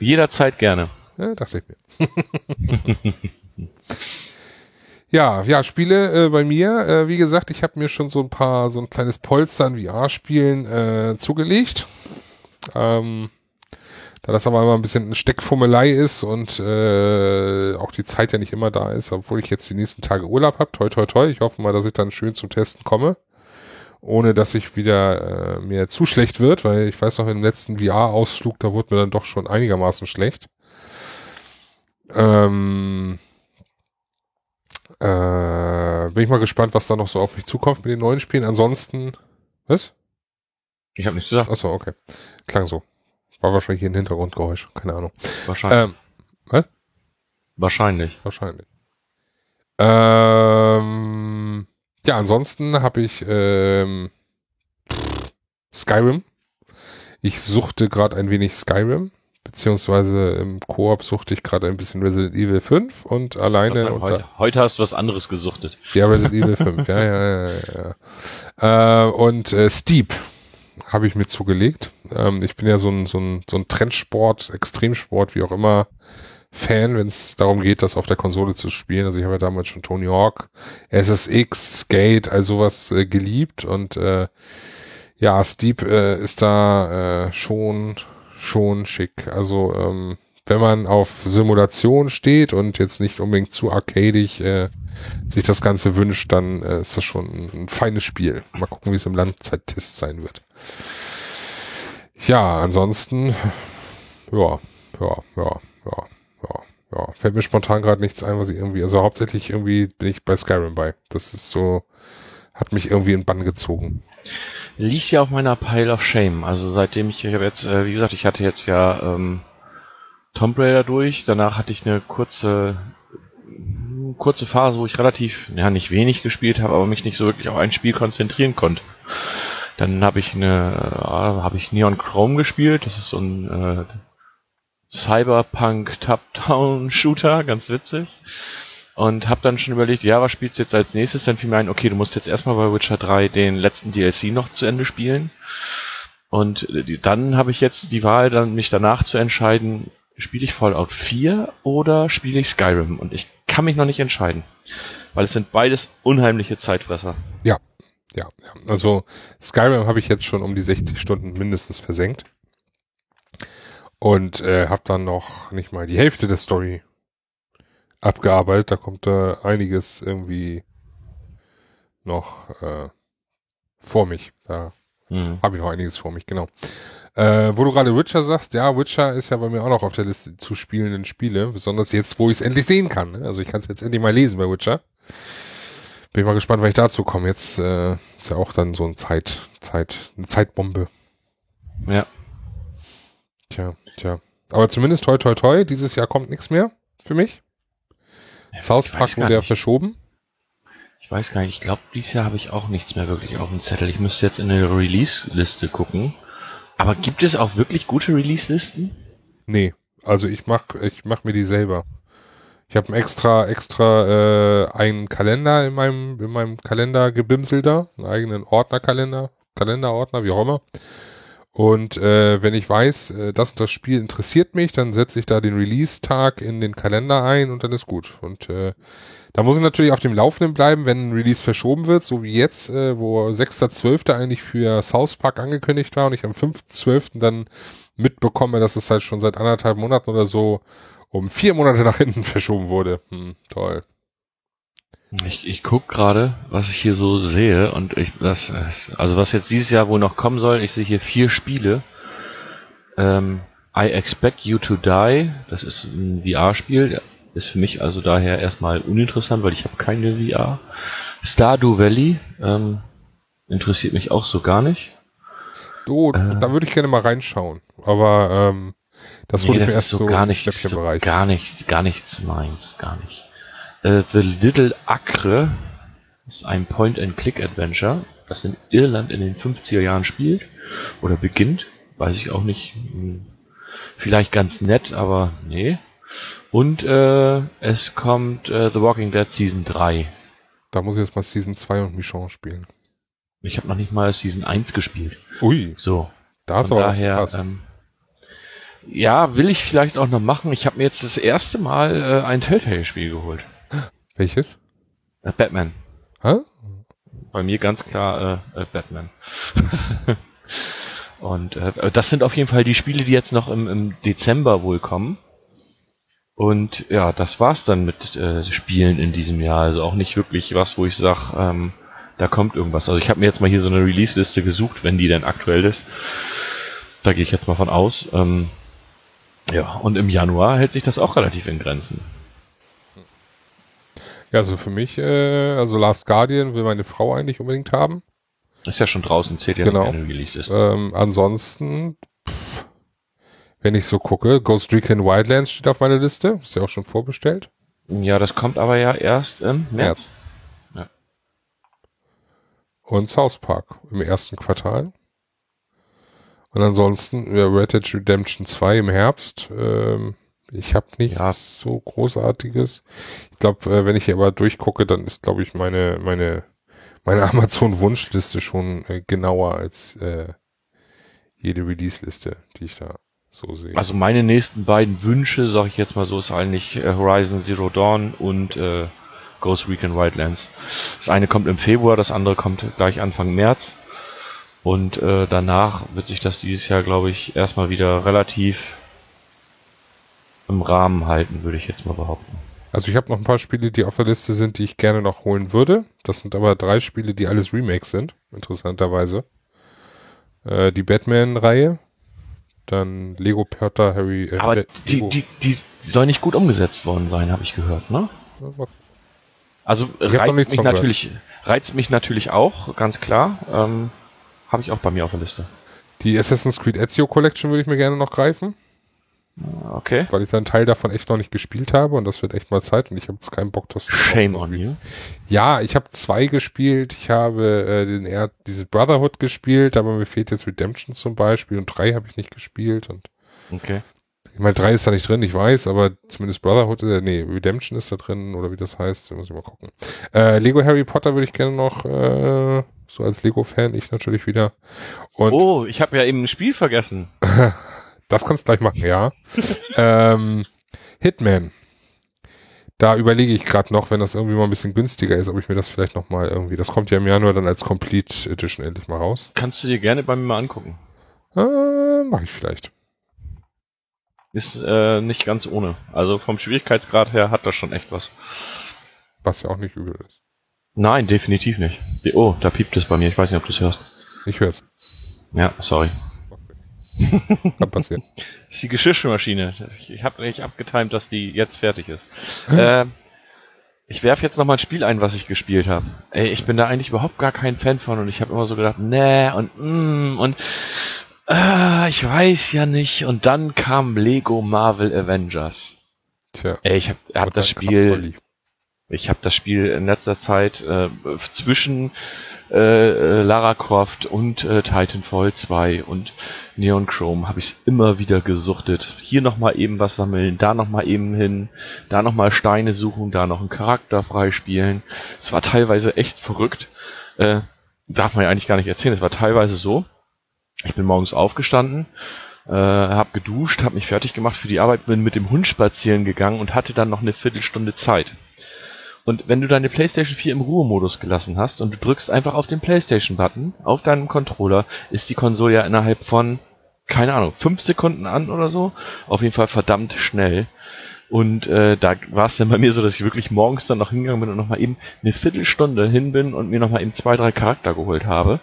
S2: Jederzeit gerne.
S1: Ja, dachte ich mir. [laughs] ja, ja, Spiele äh, bei mir. Äh, wie gesagt, ich habe mir schon so ein paar, so ein kleines Polster an VR-Spielen äh, zugelegt. Ähm, da das aber immer ein bisschen eine Steckfummelei ist und äh, auch die Zeit ja nicht immer da ist, obwohl ich jetzt die nächsten Tage Urlaub habe, toi toi toi, ich hoffe mal, dass ich dann schön zum Testen komme, ohne dass ich wieder äh, mir zu schlecht wird, weil ich weiß noch, im letzten VR-Ausflug, da wurde mir dann doch schon einigermaßen schlecht. Ähm, äh, bin ich mal gespannt, was da noch so auf mich zukommt mit den neuen Spielen. Ansonsten, was?
S2: Ich habe nichts gesagt.
S1: Achso, okay. Klang so. War wahrscheinlich ein Hintergrundgeräusch, keine Ahnung.
S2: Wahrscheinlich. Ähm,
S1: was?
S2: Wahrscheinlich.
S1: Wahrscheinlich. Ähm, ja, ansonsten habe ich ähm, Skyrim. Ich suchte gerade ein wenig Skyrim, beziehungsweise im Koop suchte ich gerade ein bisschen Resident Evil 5 und alleine.
S2: Sagen, heute, heute, hast du was anderes gesuchtet.
S1: Ja, Resident Evil 5, ja, ja, ja, ja. Äh, und äh, Steep habe ich mir zugelegt. Ähm, ich bin ja so ein, so ein, so ein Trendsport, Extremsport, wie auch immer, Fan, wenn es darum geht, das auf der Konsole zu spielen. Also ich habe ja damals schon Tony Hawk, SSX, Skate, all sowas äh, geliebt und äh, ja, Steep äh, ist da äh, schon schon schick. Also ähm, wenn man auf Simulation steht und jetzt nicht unbedingt zu arcadig äh, sich das Ganze wünscht, dann äh, ist das schon ein, ein feines Spiel. Mal gucken, wie es im Langzeittest sein wird. Ja, ansonsten, ja, ja, ja, ja, ja, ja, fällt mir spontan gerade nichts ein, was ich irgendwie, also hauptsächlich irgendwie bin ich bei Skyrim bei. Das ist so, hat mich irgendwie in Bann gezogen.
S2: Liegt ja auf meiner Pile of Shame. Also seitdem ich, ich jetzt, äh, wie gesagt, ich hatte jetzt ja ähm, Tomb Raider durch. Danach hatte ich eine kurze kurze Phase, wo ich relativ, ja nicht wenig gespielt habe, aber mich nicht so wirklich auf ein Spiel konzentrieren konnte. Dann habe ich eine, äh, habe ich Neon Chrome gespielt. Das ist so ein äh, Cyberpunk Top-Down Shooter, ganz witzig. Und habe dann schon überlegt, ja, was spielst du jetzt als nächstes? Dann fiel mir ein, okay, du musst jetzt erstmal bei Witcher 3 den letzten DLC noch zu Ende spielen. Und äh, dann habe ich jetzt die Wahl, dann mich danach zu entscheiden, spiele ich Fallout 4 oder spiele ich Skyrim? Und ich kann mich noch nicht entscheiden. Weil es sind beides unheimliche Zeitfresser.
S1: Ja, ja, ja. Also Skyrim habe ich jetzt schon um die 60 Stunden mindestens versenkt. Und äh, habe dann noch nicht mal die Hälfte der Story abgearbeitet. Da kommt da äh, einiges irgendwie noch äh, vor mich. Da mhm. habe ich noch einiges vor mich, genau. Äh, wo du gerade Witcher sagst, ja, Witcher ist ja bei mir auch noch auf der Liste zu spielenden Spiele, besonders jetzt, wo ich es endlich sehen kann. Ne? Also ich kann es jetzt endlich mal lesen bei Witcher. Bin mal gespannt, wann ich dazu komme. Jetzt äh, ist ja auch dann so ein Zeit, Zeit, eine Zeitbombe.
S2: Ja.
S1: Tja, tja. Aber zumindest toi toi toi, dieses Jahr kommt nichts mehr für mich. Ja, South Park wurde ja verschoben.
S2: Ich weiß gar nicht, ich glaube, dieses Jahr habe ich auch nichts mehr wirklich auf dem Zettel. Ich müsste jetzt in eine Release-Liste gucken. Aber gibt es auch wirklich gute Release-Listen?
S1: Nee, also ich mach, ich mach mir die selber. Ich habe extra, extra äh, einen Kalender in meinem, in meinem Kalender gebimselt einen eigenen Ordnerkalender, Kalenderordner, wie auch immer. Und äh, wenn ich weiß, äh, das und das Spiel interessiert mich, dann setze ich da den Release-Tag in den Kalender ein und dann ist gut. Und äh, da muss ich natürlich auf dem Laufenden bleiben, wenn ein Release verschoben wird, so wie jetzt, äh, wo 6.12. eigentlich für South Park angekündigt war und ich am 5.12. dann mitbekomme, dass es halt schon seit anderthalb Monaten oder so um vier Monate [laughs] nach hinten verschoben wurde. Hm, toll.
S2: Ich, ich guck gerade, was ich hier so sehe und ich das also was jetzt dieses Jahr wohl noch kommen soll, ich sehe hier vier Spiele. Ähm, I Expect You to Die, das ist ein VR-Spiel, ist für mich also daher erstmal uninteressant, weil ich habe keine VR. Stardew Valley ähm, interessiert mich auch so gar nicht.
S1: Du, äh, da würde ich gerne mal reinschauen. Aber ähm, das wurde nee, mir erst so,
S2: gar nicht, so gar nicht, gar nichts meins, gar nicht. Äh, The Little Acre ist ein Point-and-Click-Adventure, das in Irland in den 50er Jahren spielt oder beginnt. Weiß ich auch nicht. Hm, vielleicht ganz nett, aber nee. Und äh, es kommt äh, The Walking Dead Season 3.
S1: Da muss ich jetzt mal Season 2 und Michon spielen.
S2: Ich habe noch nicht mal Season 1 gespielt.
S1: Ui.
S2: So.
S1: Da hast du auch daher, ähm,
S2: Ja, will ich vielleicht auch noch machen. Ich habe mir jetzt das erste Mal äh, ein Telltale-Spiel geholt.
S1: Welches?
S2: Äh, Batman.
S1: Hä?
S2: Bei mir ganz klar äh, äh Batman. [laughs] und äh, das sind auf jeden Fall die Spiele, die jetzt noch im, im Dezember wohl kommen. Und ja, das war's dann mit äh, Spielen in diesem Jahr. Also auch nicht wirklich was, wo ich sag, ähm, da kommt irgendwas. Also ich habe mir jetzt mal hier so eine Release-Liste gesucht, wenn die denn aktuell ist. Da gehe ich jetzt mal von aus. Ähm, ja, und im Januar hält sich das auch relativ in Grenzen.
S1: Ja, also für mich, äh, also Last Guardian will meine Frau eigentlich unbedingt haben.
S2: Ist ja schon draußen, zählt ja
S1: genau. keine Release-Liste. Ähm, ansonsten wenn ich so gucke, Ghost Recon Wildlands steht auf meiner Liste. Ist ja auch schon vorbestellt.
S2: Ja, das kommt aber ja erst im März. März. Ja.
S1: Und South Park im ersten Quartal. Und ansonsten ja, Red Dead Redemption 2 im Herbst. Ähm, ich habe nichts ja. so Großartiges. Ich glaube, äh, wenn ich hier aber durchgucke, dann ist, glaube ich, meine, meine, meine [laughs] Amazon-Wunschliste schon äh, genauer als äh, jede Release-Liste, die ich da so sehen.
S2: Also meine nächsten beiden Wünsche, sag ich jetzt mal so, ist eigentlich äh, Horizon Zero Dawn und äh, Ghost Recon Wildlands. Das eine kommt im Februar, das andere kommt gleich Anfang März. Und äh, danach wird sich das dieses Jahr, glaube ich, erstmal wieder relativ im Rahmen halten, würde ich jetzt mal behaupten.
S1: Also ich habe noch ein paar Spiele, die auf der Liste sind, die ich gerne noch holen würde. Das sind aber drei Spiele, die alles Remakes sind, interessanterweise. Äh, die Batman-Reihe, Dann Lego Perter Harry.
S2: Äh, Aber die, die, die soll nicht gut umgesetzt worden sein, habe ich gehört, ne? Also reizt mich natürlich, reizt mich natürlich auch, ganz klar. Ähm, habe ich auch bei mir auf der Liste.
S1: Die Assassin's Creed Ezio Collection würde ich mir gerne noch greifen.
S2: Okay.
S1: Weil ich einen Teil davon echt noch nicht gespielt habe und das wird echt mal Zeit und ich habe jetzt keinen Bock, das
S2: Shame on you.
S1: Ja, ich habe zwei gespielt. Ich habe äh, den eher dieses Brotherhood gespielt, aber mir fehlt jetzt Redemption zum Beispiel und drei habe ich nicht gespielt und
S2: Okay.
S1: Ich meine, drei ist da nicht drin, ich weiß, aber zumindest Brotherhood, äh, nee, Redemption ist da drin oder wie das heißt, muss ich mal gucken. Äh, Lego Harry Potter würde ich gerne noch, äh, so als Lego-Fan, ich natürlich wieder.
S2: Und oh, ich habe ja eben ein Spiel vergessen. [laughs]
S1: Das kannst du gleich machen, ja. ähm, Hitman. Da überlege ich gerade noch, wenn das irgendwie mal ein bisschen günstiger ist, ob ich mir das vielleicht noch mal irgendwie, das kommt ja im Januar dann als Complete Edition endlich mal raus.
S2: Kannst du dir gerne bei mir mal angucken.
S1: Äh, mach ich vielleicht.
S2: Ist äh, nicht ganz ohne. Also vom Schwierigkeitsgrad her hat das schon echt was.
S1: Was ja auch nicht übel ist.
S2: Nein, definitiv nicht. Oh, da piept es bei mir. Ich weiß nicht, ob du es hörst.
S1: Ich hör's.
S2: Ja, sorry.
S1: Kann passieren.
S2: Das ist die Geschirrmaschine. Ich habe nicht abgetimt, dass die jetzt fertig ist. äh, ich werfe jetzt noch mal ein Spiel ein, was ich gespielt habe. Ey, ich bin da eigentlich überhaupt gar kein Fan von und ich habe immer so gedacht, nee und mm, und äh, ich weiß ja nicht. Und dann kam Lego Marvel Avengers.
S1: Tja.
S2: Ey, ich habe hab das Spiel. Ich habe das Spiel in letzter Zeit äh, zwischen äh, äh, Lara Croft und äh, Titanfall 2 und Neon Chrome habe ich immer wieder gesuchtet. Hier nochmal eben was sammeln, da nochmal eben hin, da nochmal Steine suchen, da noch einen Charakter freispielen. Es war teilweise echt verrückt. Äh, darf man ja eigentlich gar nicht erzählen. Es war teilweise so. Ich bin morgens aufgestanden, äh, habe geduscht, habe mich fertig gemacht für die Arbeit, bin mit dem Hund spazieren gegangen und hatte dann noch eine Viertelstunde Zeit. Und wenn du deine PlayStation 4 im Ruhemodus gelassen hast und du drückst einfach auf den PlayStation-Button auf deinem Controller, ist die Konsole ja innerhalb von, keine Ahnung, fünf Sekunden an oder so. Auf jeden Fall verdammt schnell. Und äh, da war es dann bei mir so, dass ich wirklich morgens dann noch hingegangen bin und nochmal eben eine Viertelstunde hin bin und mir nochmal eben zwei, drei Charakter geholt habe.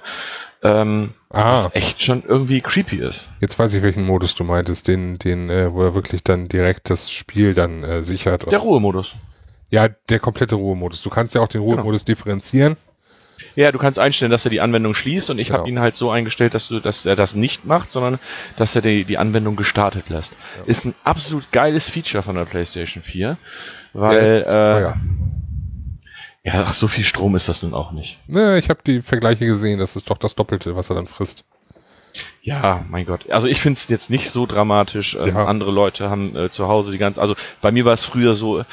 S2: Ähm, ah. Was echt schon irgendwie creepy ist.
S1: Jetzt weiß ich, welchen Modus du meintest, den, den, äh, wo er wirklich dann direkt das Spiel dann äh, sichert.
S2: Der Ruhemodus.
S1: Ja, der komplette Ruhemodus. Du kannst ja auch den genau. Ruhemodus genau. differenzieren.
S2: Ja, du kannst einstellen, dass er die Anwendung schließt und ich genau. habe ihn halt so eingestellt, dass du, dass er das nicht macht, sondern dass er die, die Anwendung gestartet lässt. Ja. Ist ein absolut geiles Feature von der PlayStation 4, weil ja, äh, ja, ach, so viel Strom ist das nun auch nicht.
S1: Ne, ich habe die Vergleiche gesehen, das ist doch das Doppelte, was er dann frisst.
S2: Ja, mein Gott. Also ich finde es jetzt nicht so dramatisch. Ähm, ja. Andere Leute haben äh, zu Hause die ganze, also bei mir war es früher so,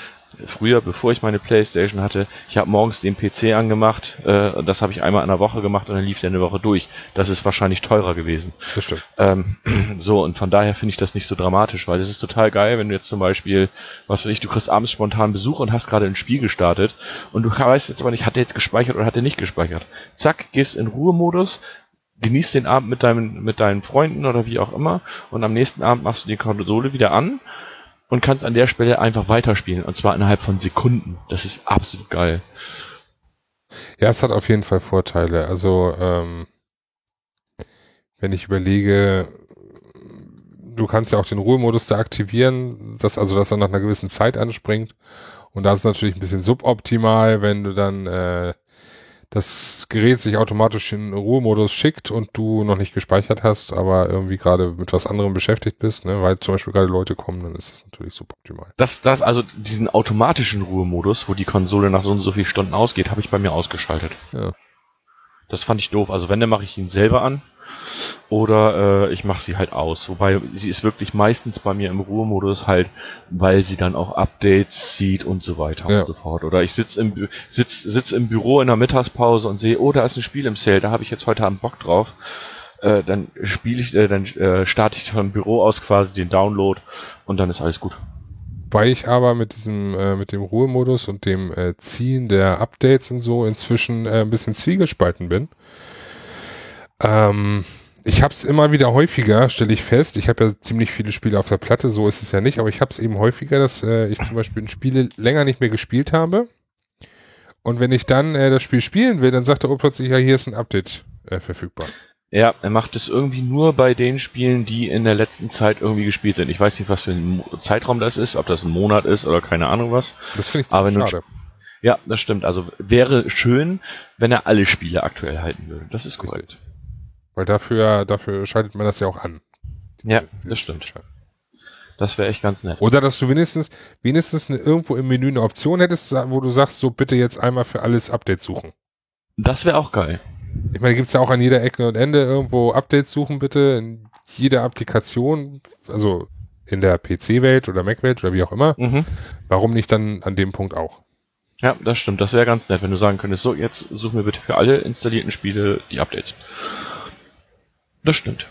S2: früher, bevor ich meine Playstation hatte, ich habe morgens den PC angemacht, äh, das habe ich einmal in der Woche gemacht und dann lief der eine Woche durch. Das ist wahrscheinlich teurer gewesen.
S1: Das stimmt.
S2: Ähm, [clears throat] so, und von daher finde ich das nicht so dramatisch, weil es ist total geil, wenn du jetzt zum Beispiel, was weiß ich, du kriegst abends spontan Besuch und hast gerade ein Spiel gestartet und du weißt jetzt aber nicht, hat der jetzt gespeichert oder hat er nicht gespeichert. Zack, gehst in Ruhemodus, genießt den Abend mit deinen, mit deinen Freunden oder wie auch immer und am nächsten Abend machst du die Konsole wieder an und kannst an der Stelle einfach weiterspielen. Und zwar innerhalb von Sekunden. Das ist absolut geil.
S1: Ja, es hat auf jeden Fall Vorteile. Also, ähm, wenn ich überlege, du kannst ja auch den Ruhemodus da aktivieren, dass also dass er nach einer gewissen Zeit anspringt. Und da ist natürlich ein bisschen suboptimal, wenn du dann äh, das Gerät sich automatisch in Ruhemodus schickt und du noch nicht gespeichert hast, aber irgendwie gerade mit was anderem beschäftigt bist, ne, weil zum Beispiel gerade Leute kommen, dann ist das natürlich super optimal.
S2: Das, das, also diesen automatischen Ruhemodus, wo die Konsole nach so und so vielen Stunden ausgeht, habe ich bei mir ausgeschaltet.
S1: Ja.
S2: Das fand ich doof. Also wenn, dann mache ich ihn selber an oder äh, ich mache sie halt aus. Wobei sie ist wirklich meistens bei mir im Ruhemodus halt, weil sie dann auch Updates sieht und so weiter ja. und so fort. Oder ich sitz im, sitz, sitz im Büro in der Mittagspause und sehe, oh, da ist ein Spiel im Sale, da habe ich jetzt heute Abend Bock drauf. Äh, dann spiele ich, äh, dann äh, starte ich vom Büro aus quasi den Download und dann ist alles gut.
S1: Weil ich aber mit diesem, äh, mit dem Ruhemodus und dem äh, Ziehen der Updates und so inzwischen äh, ein bisschen zwiegespalten bin. Ähm, ich habe es immer wieder häufiger, stelle ich fest. Ich habe ja ziemlich viele Spiele auf der Platte, so ist es ja nicht, aber ich habe es eben häufiger, dass äh, ich zum Beispiel Spiele länger nicht mehr gespielt habe. Und wenn ich dann äh, das Spiel spielen will, dann sagt er oh, plötzlich, ja, hier ist ein Update äh, verfügbar.
S2: Ja, er macht es irgendwie nur bei den Spielen, die in der letzten Zeit irgendwie gespielt sind. Ich weiß nicht, was für ein Zeitraum das ist, ob das ein Monat ist oder keine Ahnung was.
S1: Das finde ich
S2: Aber
S1: ziemlich
S2: nur-
S1: schade.
S2: Ja, das stimmt. Also wäre schön, wenn er alle Spiele aktuell halten würde. Das ist korrekt.
S1: Weil dafür, dafür schaltet man das ja auch an.
S2: Ja, das stimmt.
S1: Feature.
S2: Das wäre echt ganz nett.
S1: Oder dass du wenigstens, wenigstens eine, irgendwo im Menü eine Option hättest, wo du sagst, so bitte jetzt einmal für alles Updates suchen.
S2: Das wäre auch geil.
S1: Ich meine, gibt's ja auch an jeder Ecke und Ende irgendwo Updates suchen bitte, in jeder Applikation, also in der PC-Welt oder Mac-Welt oder wie auch immer.
S2: Mhm.
S1: Warum nicht dann an dem Punkt auch?
S2: Ja, das stimmt. Das wäre ganz nett, wenn du sagen könntest, so, jetzt suchen wir bitte für alle installierten Spiele die Updates. Das stimmt.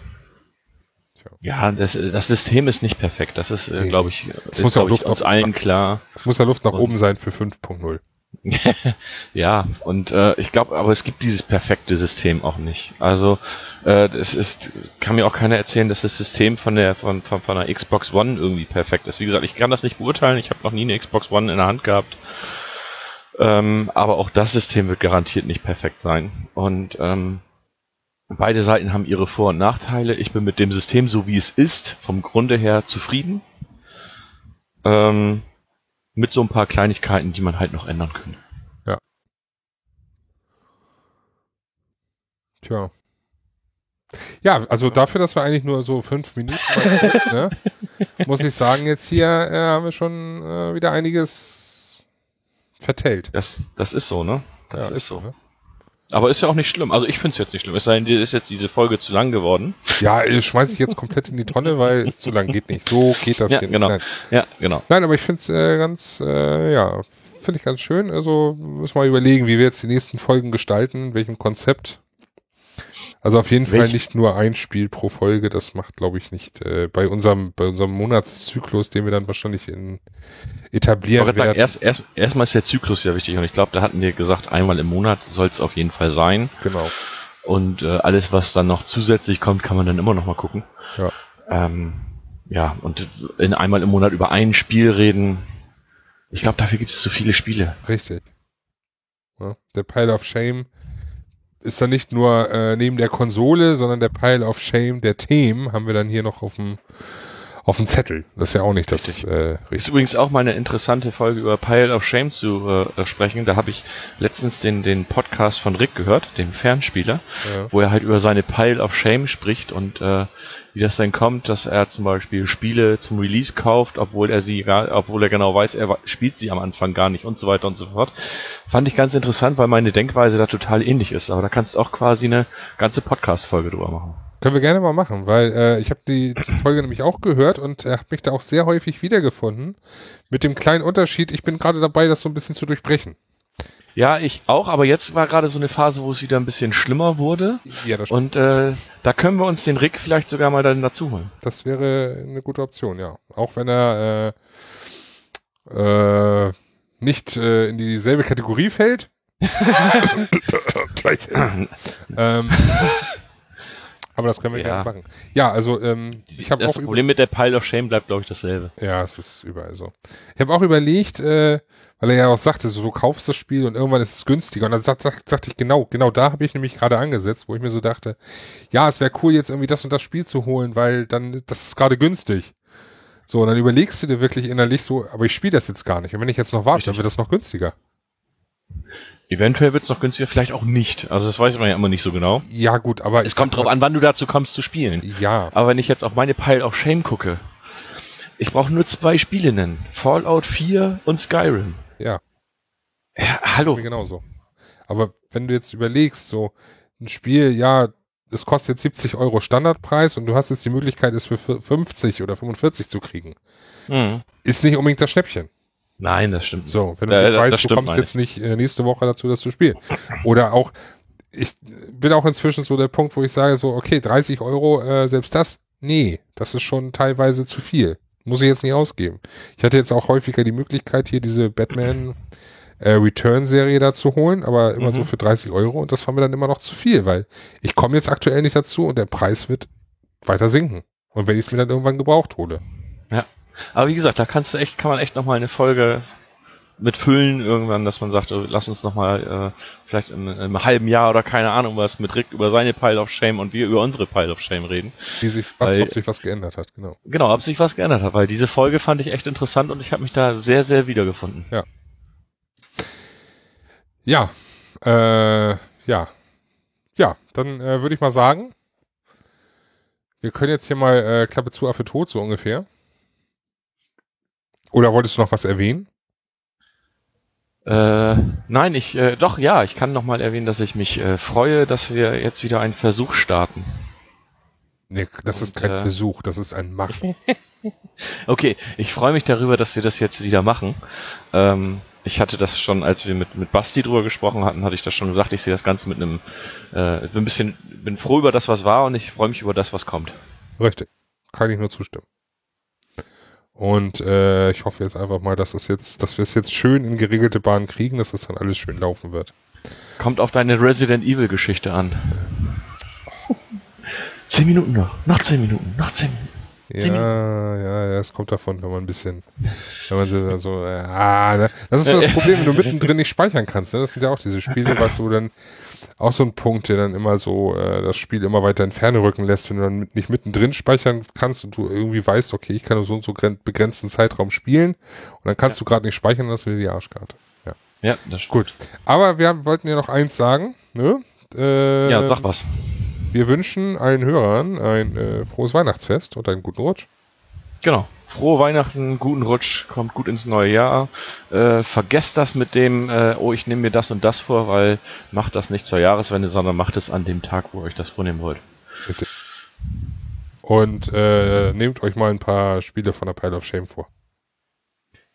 S2: Ja, das, das System ist nicht perfekt. Das ist, äh,
S1: Nee.
S2: glaube ich, ist,
S1: muss ja
S2: glaub ich,
S1: Luft
S2: uns
S1: auf-
S2: allen klar.
S1: Es muss ja Luft nach
S2: Und-
S1: oben sein für 5.0. [laughs]
S2: ja, und äh, ich glaube, aber es gibt dieses perfekte System auch nicht. Also äh, das ist, kann mir auch keiner erzählen, dass das System von der von, von, von der Xbox One irgendwie perfekt ist. Wie gesagt, ich kann das nicht beurteilen. Ich habe noch nie eine Xbox One in der Hand gehabt. Ähm, aber auch das System wird garantiert nicht perfekt sein. Und ähm, beide Seiten haben ihre Vor- und Nachteile. Ich bin mit dem System, so wie es ist, vom Grunde her zufrieden. Ähm, mit so ein paar Kleinigkeiten, die man halt noch ändern könnte.
S1: Tja. Ja, also dafür, dass wir eigentlich nur so fünf Minuten kurz, ne, [laughs] muss ich sagen, jetzt hier äh, haben wir schon äh, wieder einiges vertellt.
S2: Das, das ist so, ne? Das
S1: ja,
S2: ist so.
S1: Ne?
S2: Aber ist ja auch nicht schlimm. Also ich finde es jetzt nicht schlimm. Es sei denn, dir ist jetzt diese Folge zu lang geworden.
S1: Ja, äh, schmeiß ich jetzt komplett in die Tonne, weil es zu lang geht nicht. So geht das
S2: Ja,
S1: geht
S2: genau.
S1: Nein.
S2: Ja, genau.
S1: Nein, aber ich finde es äh, ganz, äh, ja, finde ich ganz schön. Also müssen wir mal überlegen, wie wir jetzt die nächsten Folgen gestalten, welchem Konzept. Also auf jeden Fall
S2: Welch-
S1: nicht nur ein Spiel pro Folge, das macht, glaube ich, nicht äh, bei unserem bei unserem Monatszyklus, den wir dann wahrscheinlich in etablieren
S2: wollte sagen,
S1: werden.
S2: erst, erst, erstmal ist der Zyklus ja wichtig und ich glaube, da hatten wir gesagt, einmal im Monat soll es auf jeden Fall sein.
S1: Genau.
S2: Und äh, alles, was dann noch zusätzlich kommt, kann man dann immer noch mal gucken.
S1: Ja.
S2: Ähm, ja, und in einmal im Monat über ein Spiel reden. Ich glaube, dafür gibt es zu viele Spiele.
S1: Richtig. Ja, der Pile of Shame ist dann nicht nur äh, neben der Konsole, sondern der Pile of Shame der Themen haben wir dann hier noch auf dem auf dem Zettel. Das ist ja auch nicht das
S2: Richtig.
S1: äh,
S2: Ist
S1: richtig.
S2: übrigens auch mal eine interessante Folge über Pile of Shame zu äh, sprechen. Da habe ich letztens den, den Podcast von Rick gehört, dem Fernspieler,
S1: Ja.
S2: wo er halt über seine Pile of Shame spricht und äh, wie das dann kommt, dass er zum Beispiel Spiele zum Release kauft, obwohl er sie gar, obwohl er genau weiß, er spielt sie am Anfang gar nicht und so weiter und so fort. Fand ich ganz interessant, weil meine Denkweise da total ähnlich ist. Aber da kannst du auch quasi eine ganze Podcast-Folge drüber machen.
S1: Können wir gerne mal machen, weil äh, ich habe die, die Folge nämlich auch gehört und er hat mich da auch sehr häufig wiedergefunden. Mit dem kleinen Unterschied, ich bin gerade dabei, das so ein bisschen zu durchbrechen.
S2: Ja, ich auch, aber jetzt war gerade so eine Phase, wo es wieder ein bisschen schlimmer wurde.
S1: Ja, das,
S2: Und äh, da können wir uns den Rick vielleicht sogar mal dann dazu holen.
S1: das wäre eine gute Option, ja. Auch wenn er äh, äh, nicht äh, in dieselbe Kategorie fällt. [laughs] Gleich. ähm, aber das können wir
S2: Ja.
S1: gerne machen. Ja, also ähm, ich habe
S2: Das
S1: auch über
S2: Problem mit der Pile of Shame bleibt, glaube ich, dasselbe.
S1: Ja, es ist überall so. Ich habe auch überlegt, äh, weil er ja auch sagte, so, du kaufst das Spiel und irgendwann ist es günstiger. Und dann sagt, sagt, sagte ich genau, genau da habe ich nämlich gerade angesetzt, wo ich mir so dachte, ja, es wäre cool, jetzt irgendwie das und das Spiel zu holen, weil dann, das ist gerade günstig. So, und dann überlegst du dir wirklich innerlich so, aber ich spiele das jetzt gar nicht. Und wenn ich jetzt noch warte, dann
S2: Richtig.
S1: wird das noch günstiger.
S2: Eventuell wird es noch günstiger, vielleicht auch nicht. Also das weiß man ja immer nicht so genau.
S1: Ja, gut, aber
S2: Es kommt drauf an, wann du dazu kommst zu spielen.
S1: Ja,
S2: Aber wenn ich jetzt auf meine Pile of Shame gucke, ich brauche nur zwei Spiele nennen. Fallout 4 und Skyrim.
S1: ja.
S2: Ja, hallo.
S1: Genauso. Aber wenn du jetzt überlegst, so ein Spiel, ja, es kostet jetzt 70 Euro Standardpreis und du hast jetzt die Möglichkeit, es für 50 oder 45 zu kriegen,
S2: Mhm.
S1: ist nicht unbedingt das Schnäppchen.
S2: Nein, das stimmt.
S1: So, wenn du
S2: Ja, das-
S1: weißt, du kommst jetzt nicht äh, nächste Woche dazu, das zu spielen. Oder auch, ich bin auch inzwischen so der Punkt, wo ich sage so, okay, 30 Euro, äh, selbst das, nee, das ist schon teilweise zu viel. Muss ich jetzt nicht ausgeben. Ich hatte jetzt auch häufiger die Möglichkeit, hier diese Batman äh, Return-Serie da zu holen, aber immer
S2: Mhm.
S1: so für 30 Euro und das war mir dann immer noch zu viel, weil ich komme jetzt aktuell nicht dazu und der Preis wird weiter sinken. Und wenn ich es mir dann irgendwann gebraucht hole.
S2: Aber wie gesagt, da kannst du echt, kann man echt noch mal eine Folge mit füllen irgendwann, dass man sagt, äh, lass uns noch mal äh, vielleicht in, in, einem halben Jahr oder keine Ahnung was mit Rick über seine Pile of Shame und wir über unsere Pile of Shame reden.
S1: Wie sich, was, weil, ob sich was geändert hat, genau.
S2: Genau, ob sich was geändert hat, weil diese Folge fand ich echt interessant und ich habe mich da sehr, sehr wiedergefunden.
S1: Ja. Ja, äh, ja. Ja, dann äh, würde ich mal sagen, wir können jetzt hier mal äh, Klappe zu, Affe tot, so ungefähr. Oder wolltest du noch was erwähnen?
S2: Äh, nein, ich, äh, doch, ja, ich kann noch mal erwähnen, dass ich mich äh, freue, dass wir jetzt wieder einen Versuch starten.
S1: Nee, das Und, ist kein äh, Versuch, das ist ein Machen. [laughs]
S2: okay, ich freue mich darüber, dass wir das jetzt wieder machen. Ähm, ich hatte das schon, als wir mit, mit Basti drüber gesprochen hatten, hatte ich das schon gesagt, ich sehe das Ganze mit einem, äh, bin ein bisschen, bin froh über das, was war und ich freue mich über das, was kommt.
S1: Richtig. Kann ich nur zustimmen. Und äh, ich hoffe jetzt einfach mal, dass das jetzt, dass wir es jetzt schön in geregelte Bahnen kriegen, dass das dann alles schön laufen wird.
S2: Kommt auf deine Resident Evil Geschichte an. Zehn Minuten noch, noch zehn Minuten, noch zehn Minuten.
S1: Ja, ja, ja, es kommt davon, wenn man ein bisschen, wenn man so, so ah, ne? das ist so das Problem, wenn du mittendrin nicht speichern kannst, ne? Das sind ja auch diese Spiele, [laughs] was du dann auch so ein Punkt, der dann immer so äh, das Spiel immer weiter in Ferne rücken lässt, wenn du dann nicht mittendrin speichern kannst und du irgendwie weißt, okay, ich kann nur so und so begrenzten Zeitraum spielen und dann kannst ja. du gerade nicht speichern, das will die Arschkarte. Ja,
S2: ja das stimmt.
S1: Gut. Aber wir wollten ja noch eins sagen, ne?
S2: Äh, ja, sag was.
S1: Wir wünschen allen Hörern ein äh, frohes Weihnachtsfest und einen guten Rutsch.
S2: Genau frohe Weihnachten, guten Rutsch, kommt gut ins neue Jahr. Äh, vergesst das mit dem, äh, oh, ich nehme mir das und das vor, weil macht das nicht zur Jahreswende, sondern macht es an dem Tag, wo ihr euch das vornehmen wollt. Bitte.
S1: Und äh, nehmt euch mal ein paar Spiele von der Pile of Shame vor.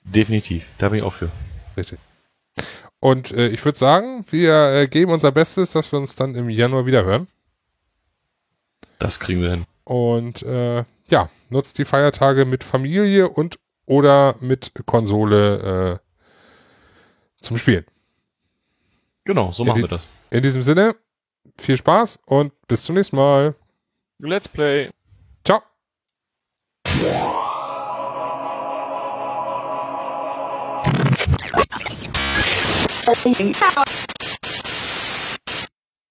S2: Definitiv, da bin ich auch für.
S1: Richtig. Und äh, ich würde sagen, wir äh, geben unser Bestes, dass wir uns dann im Januar wieder hören.
S2: Das kriegen wir hin.
S1: Und äh, ja, nutzt die Feiertage mit Familie und oder mit Konsole äh, zum Spielen.
S2: Genau, so machen wir das.
S1: In diesem Sinne, viel Spaß und bis zum nächsten Mal.
S2: Let's play.
S1: Ciao.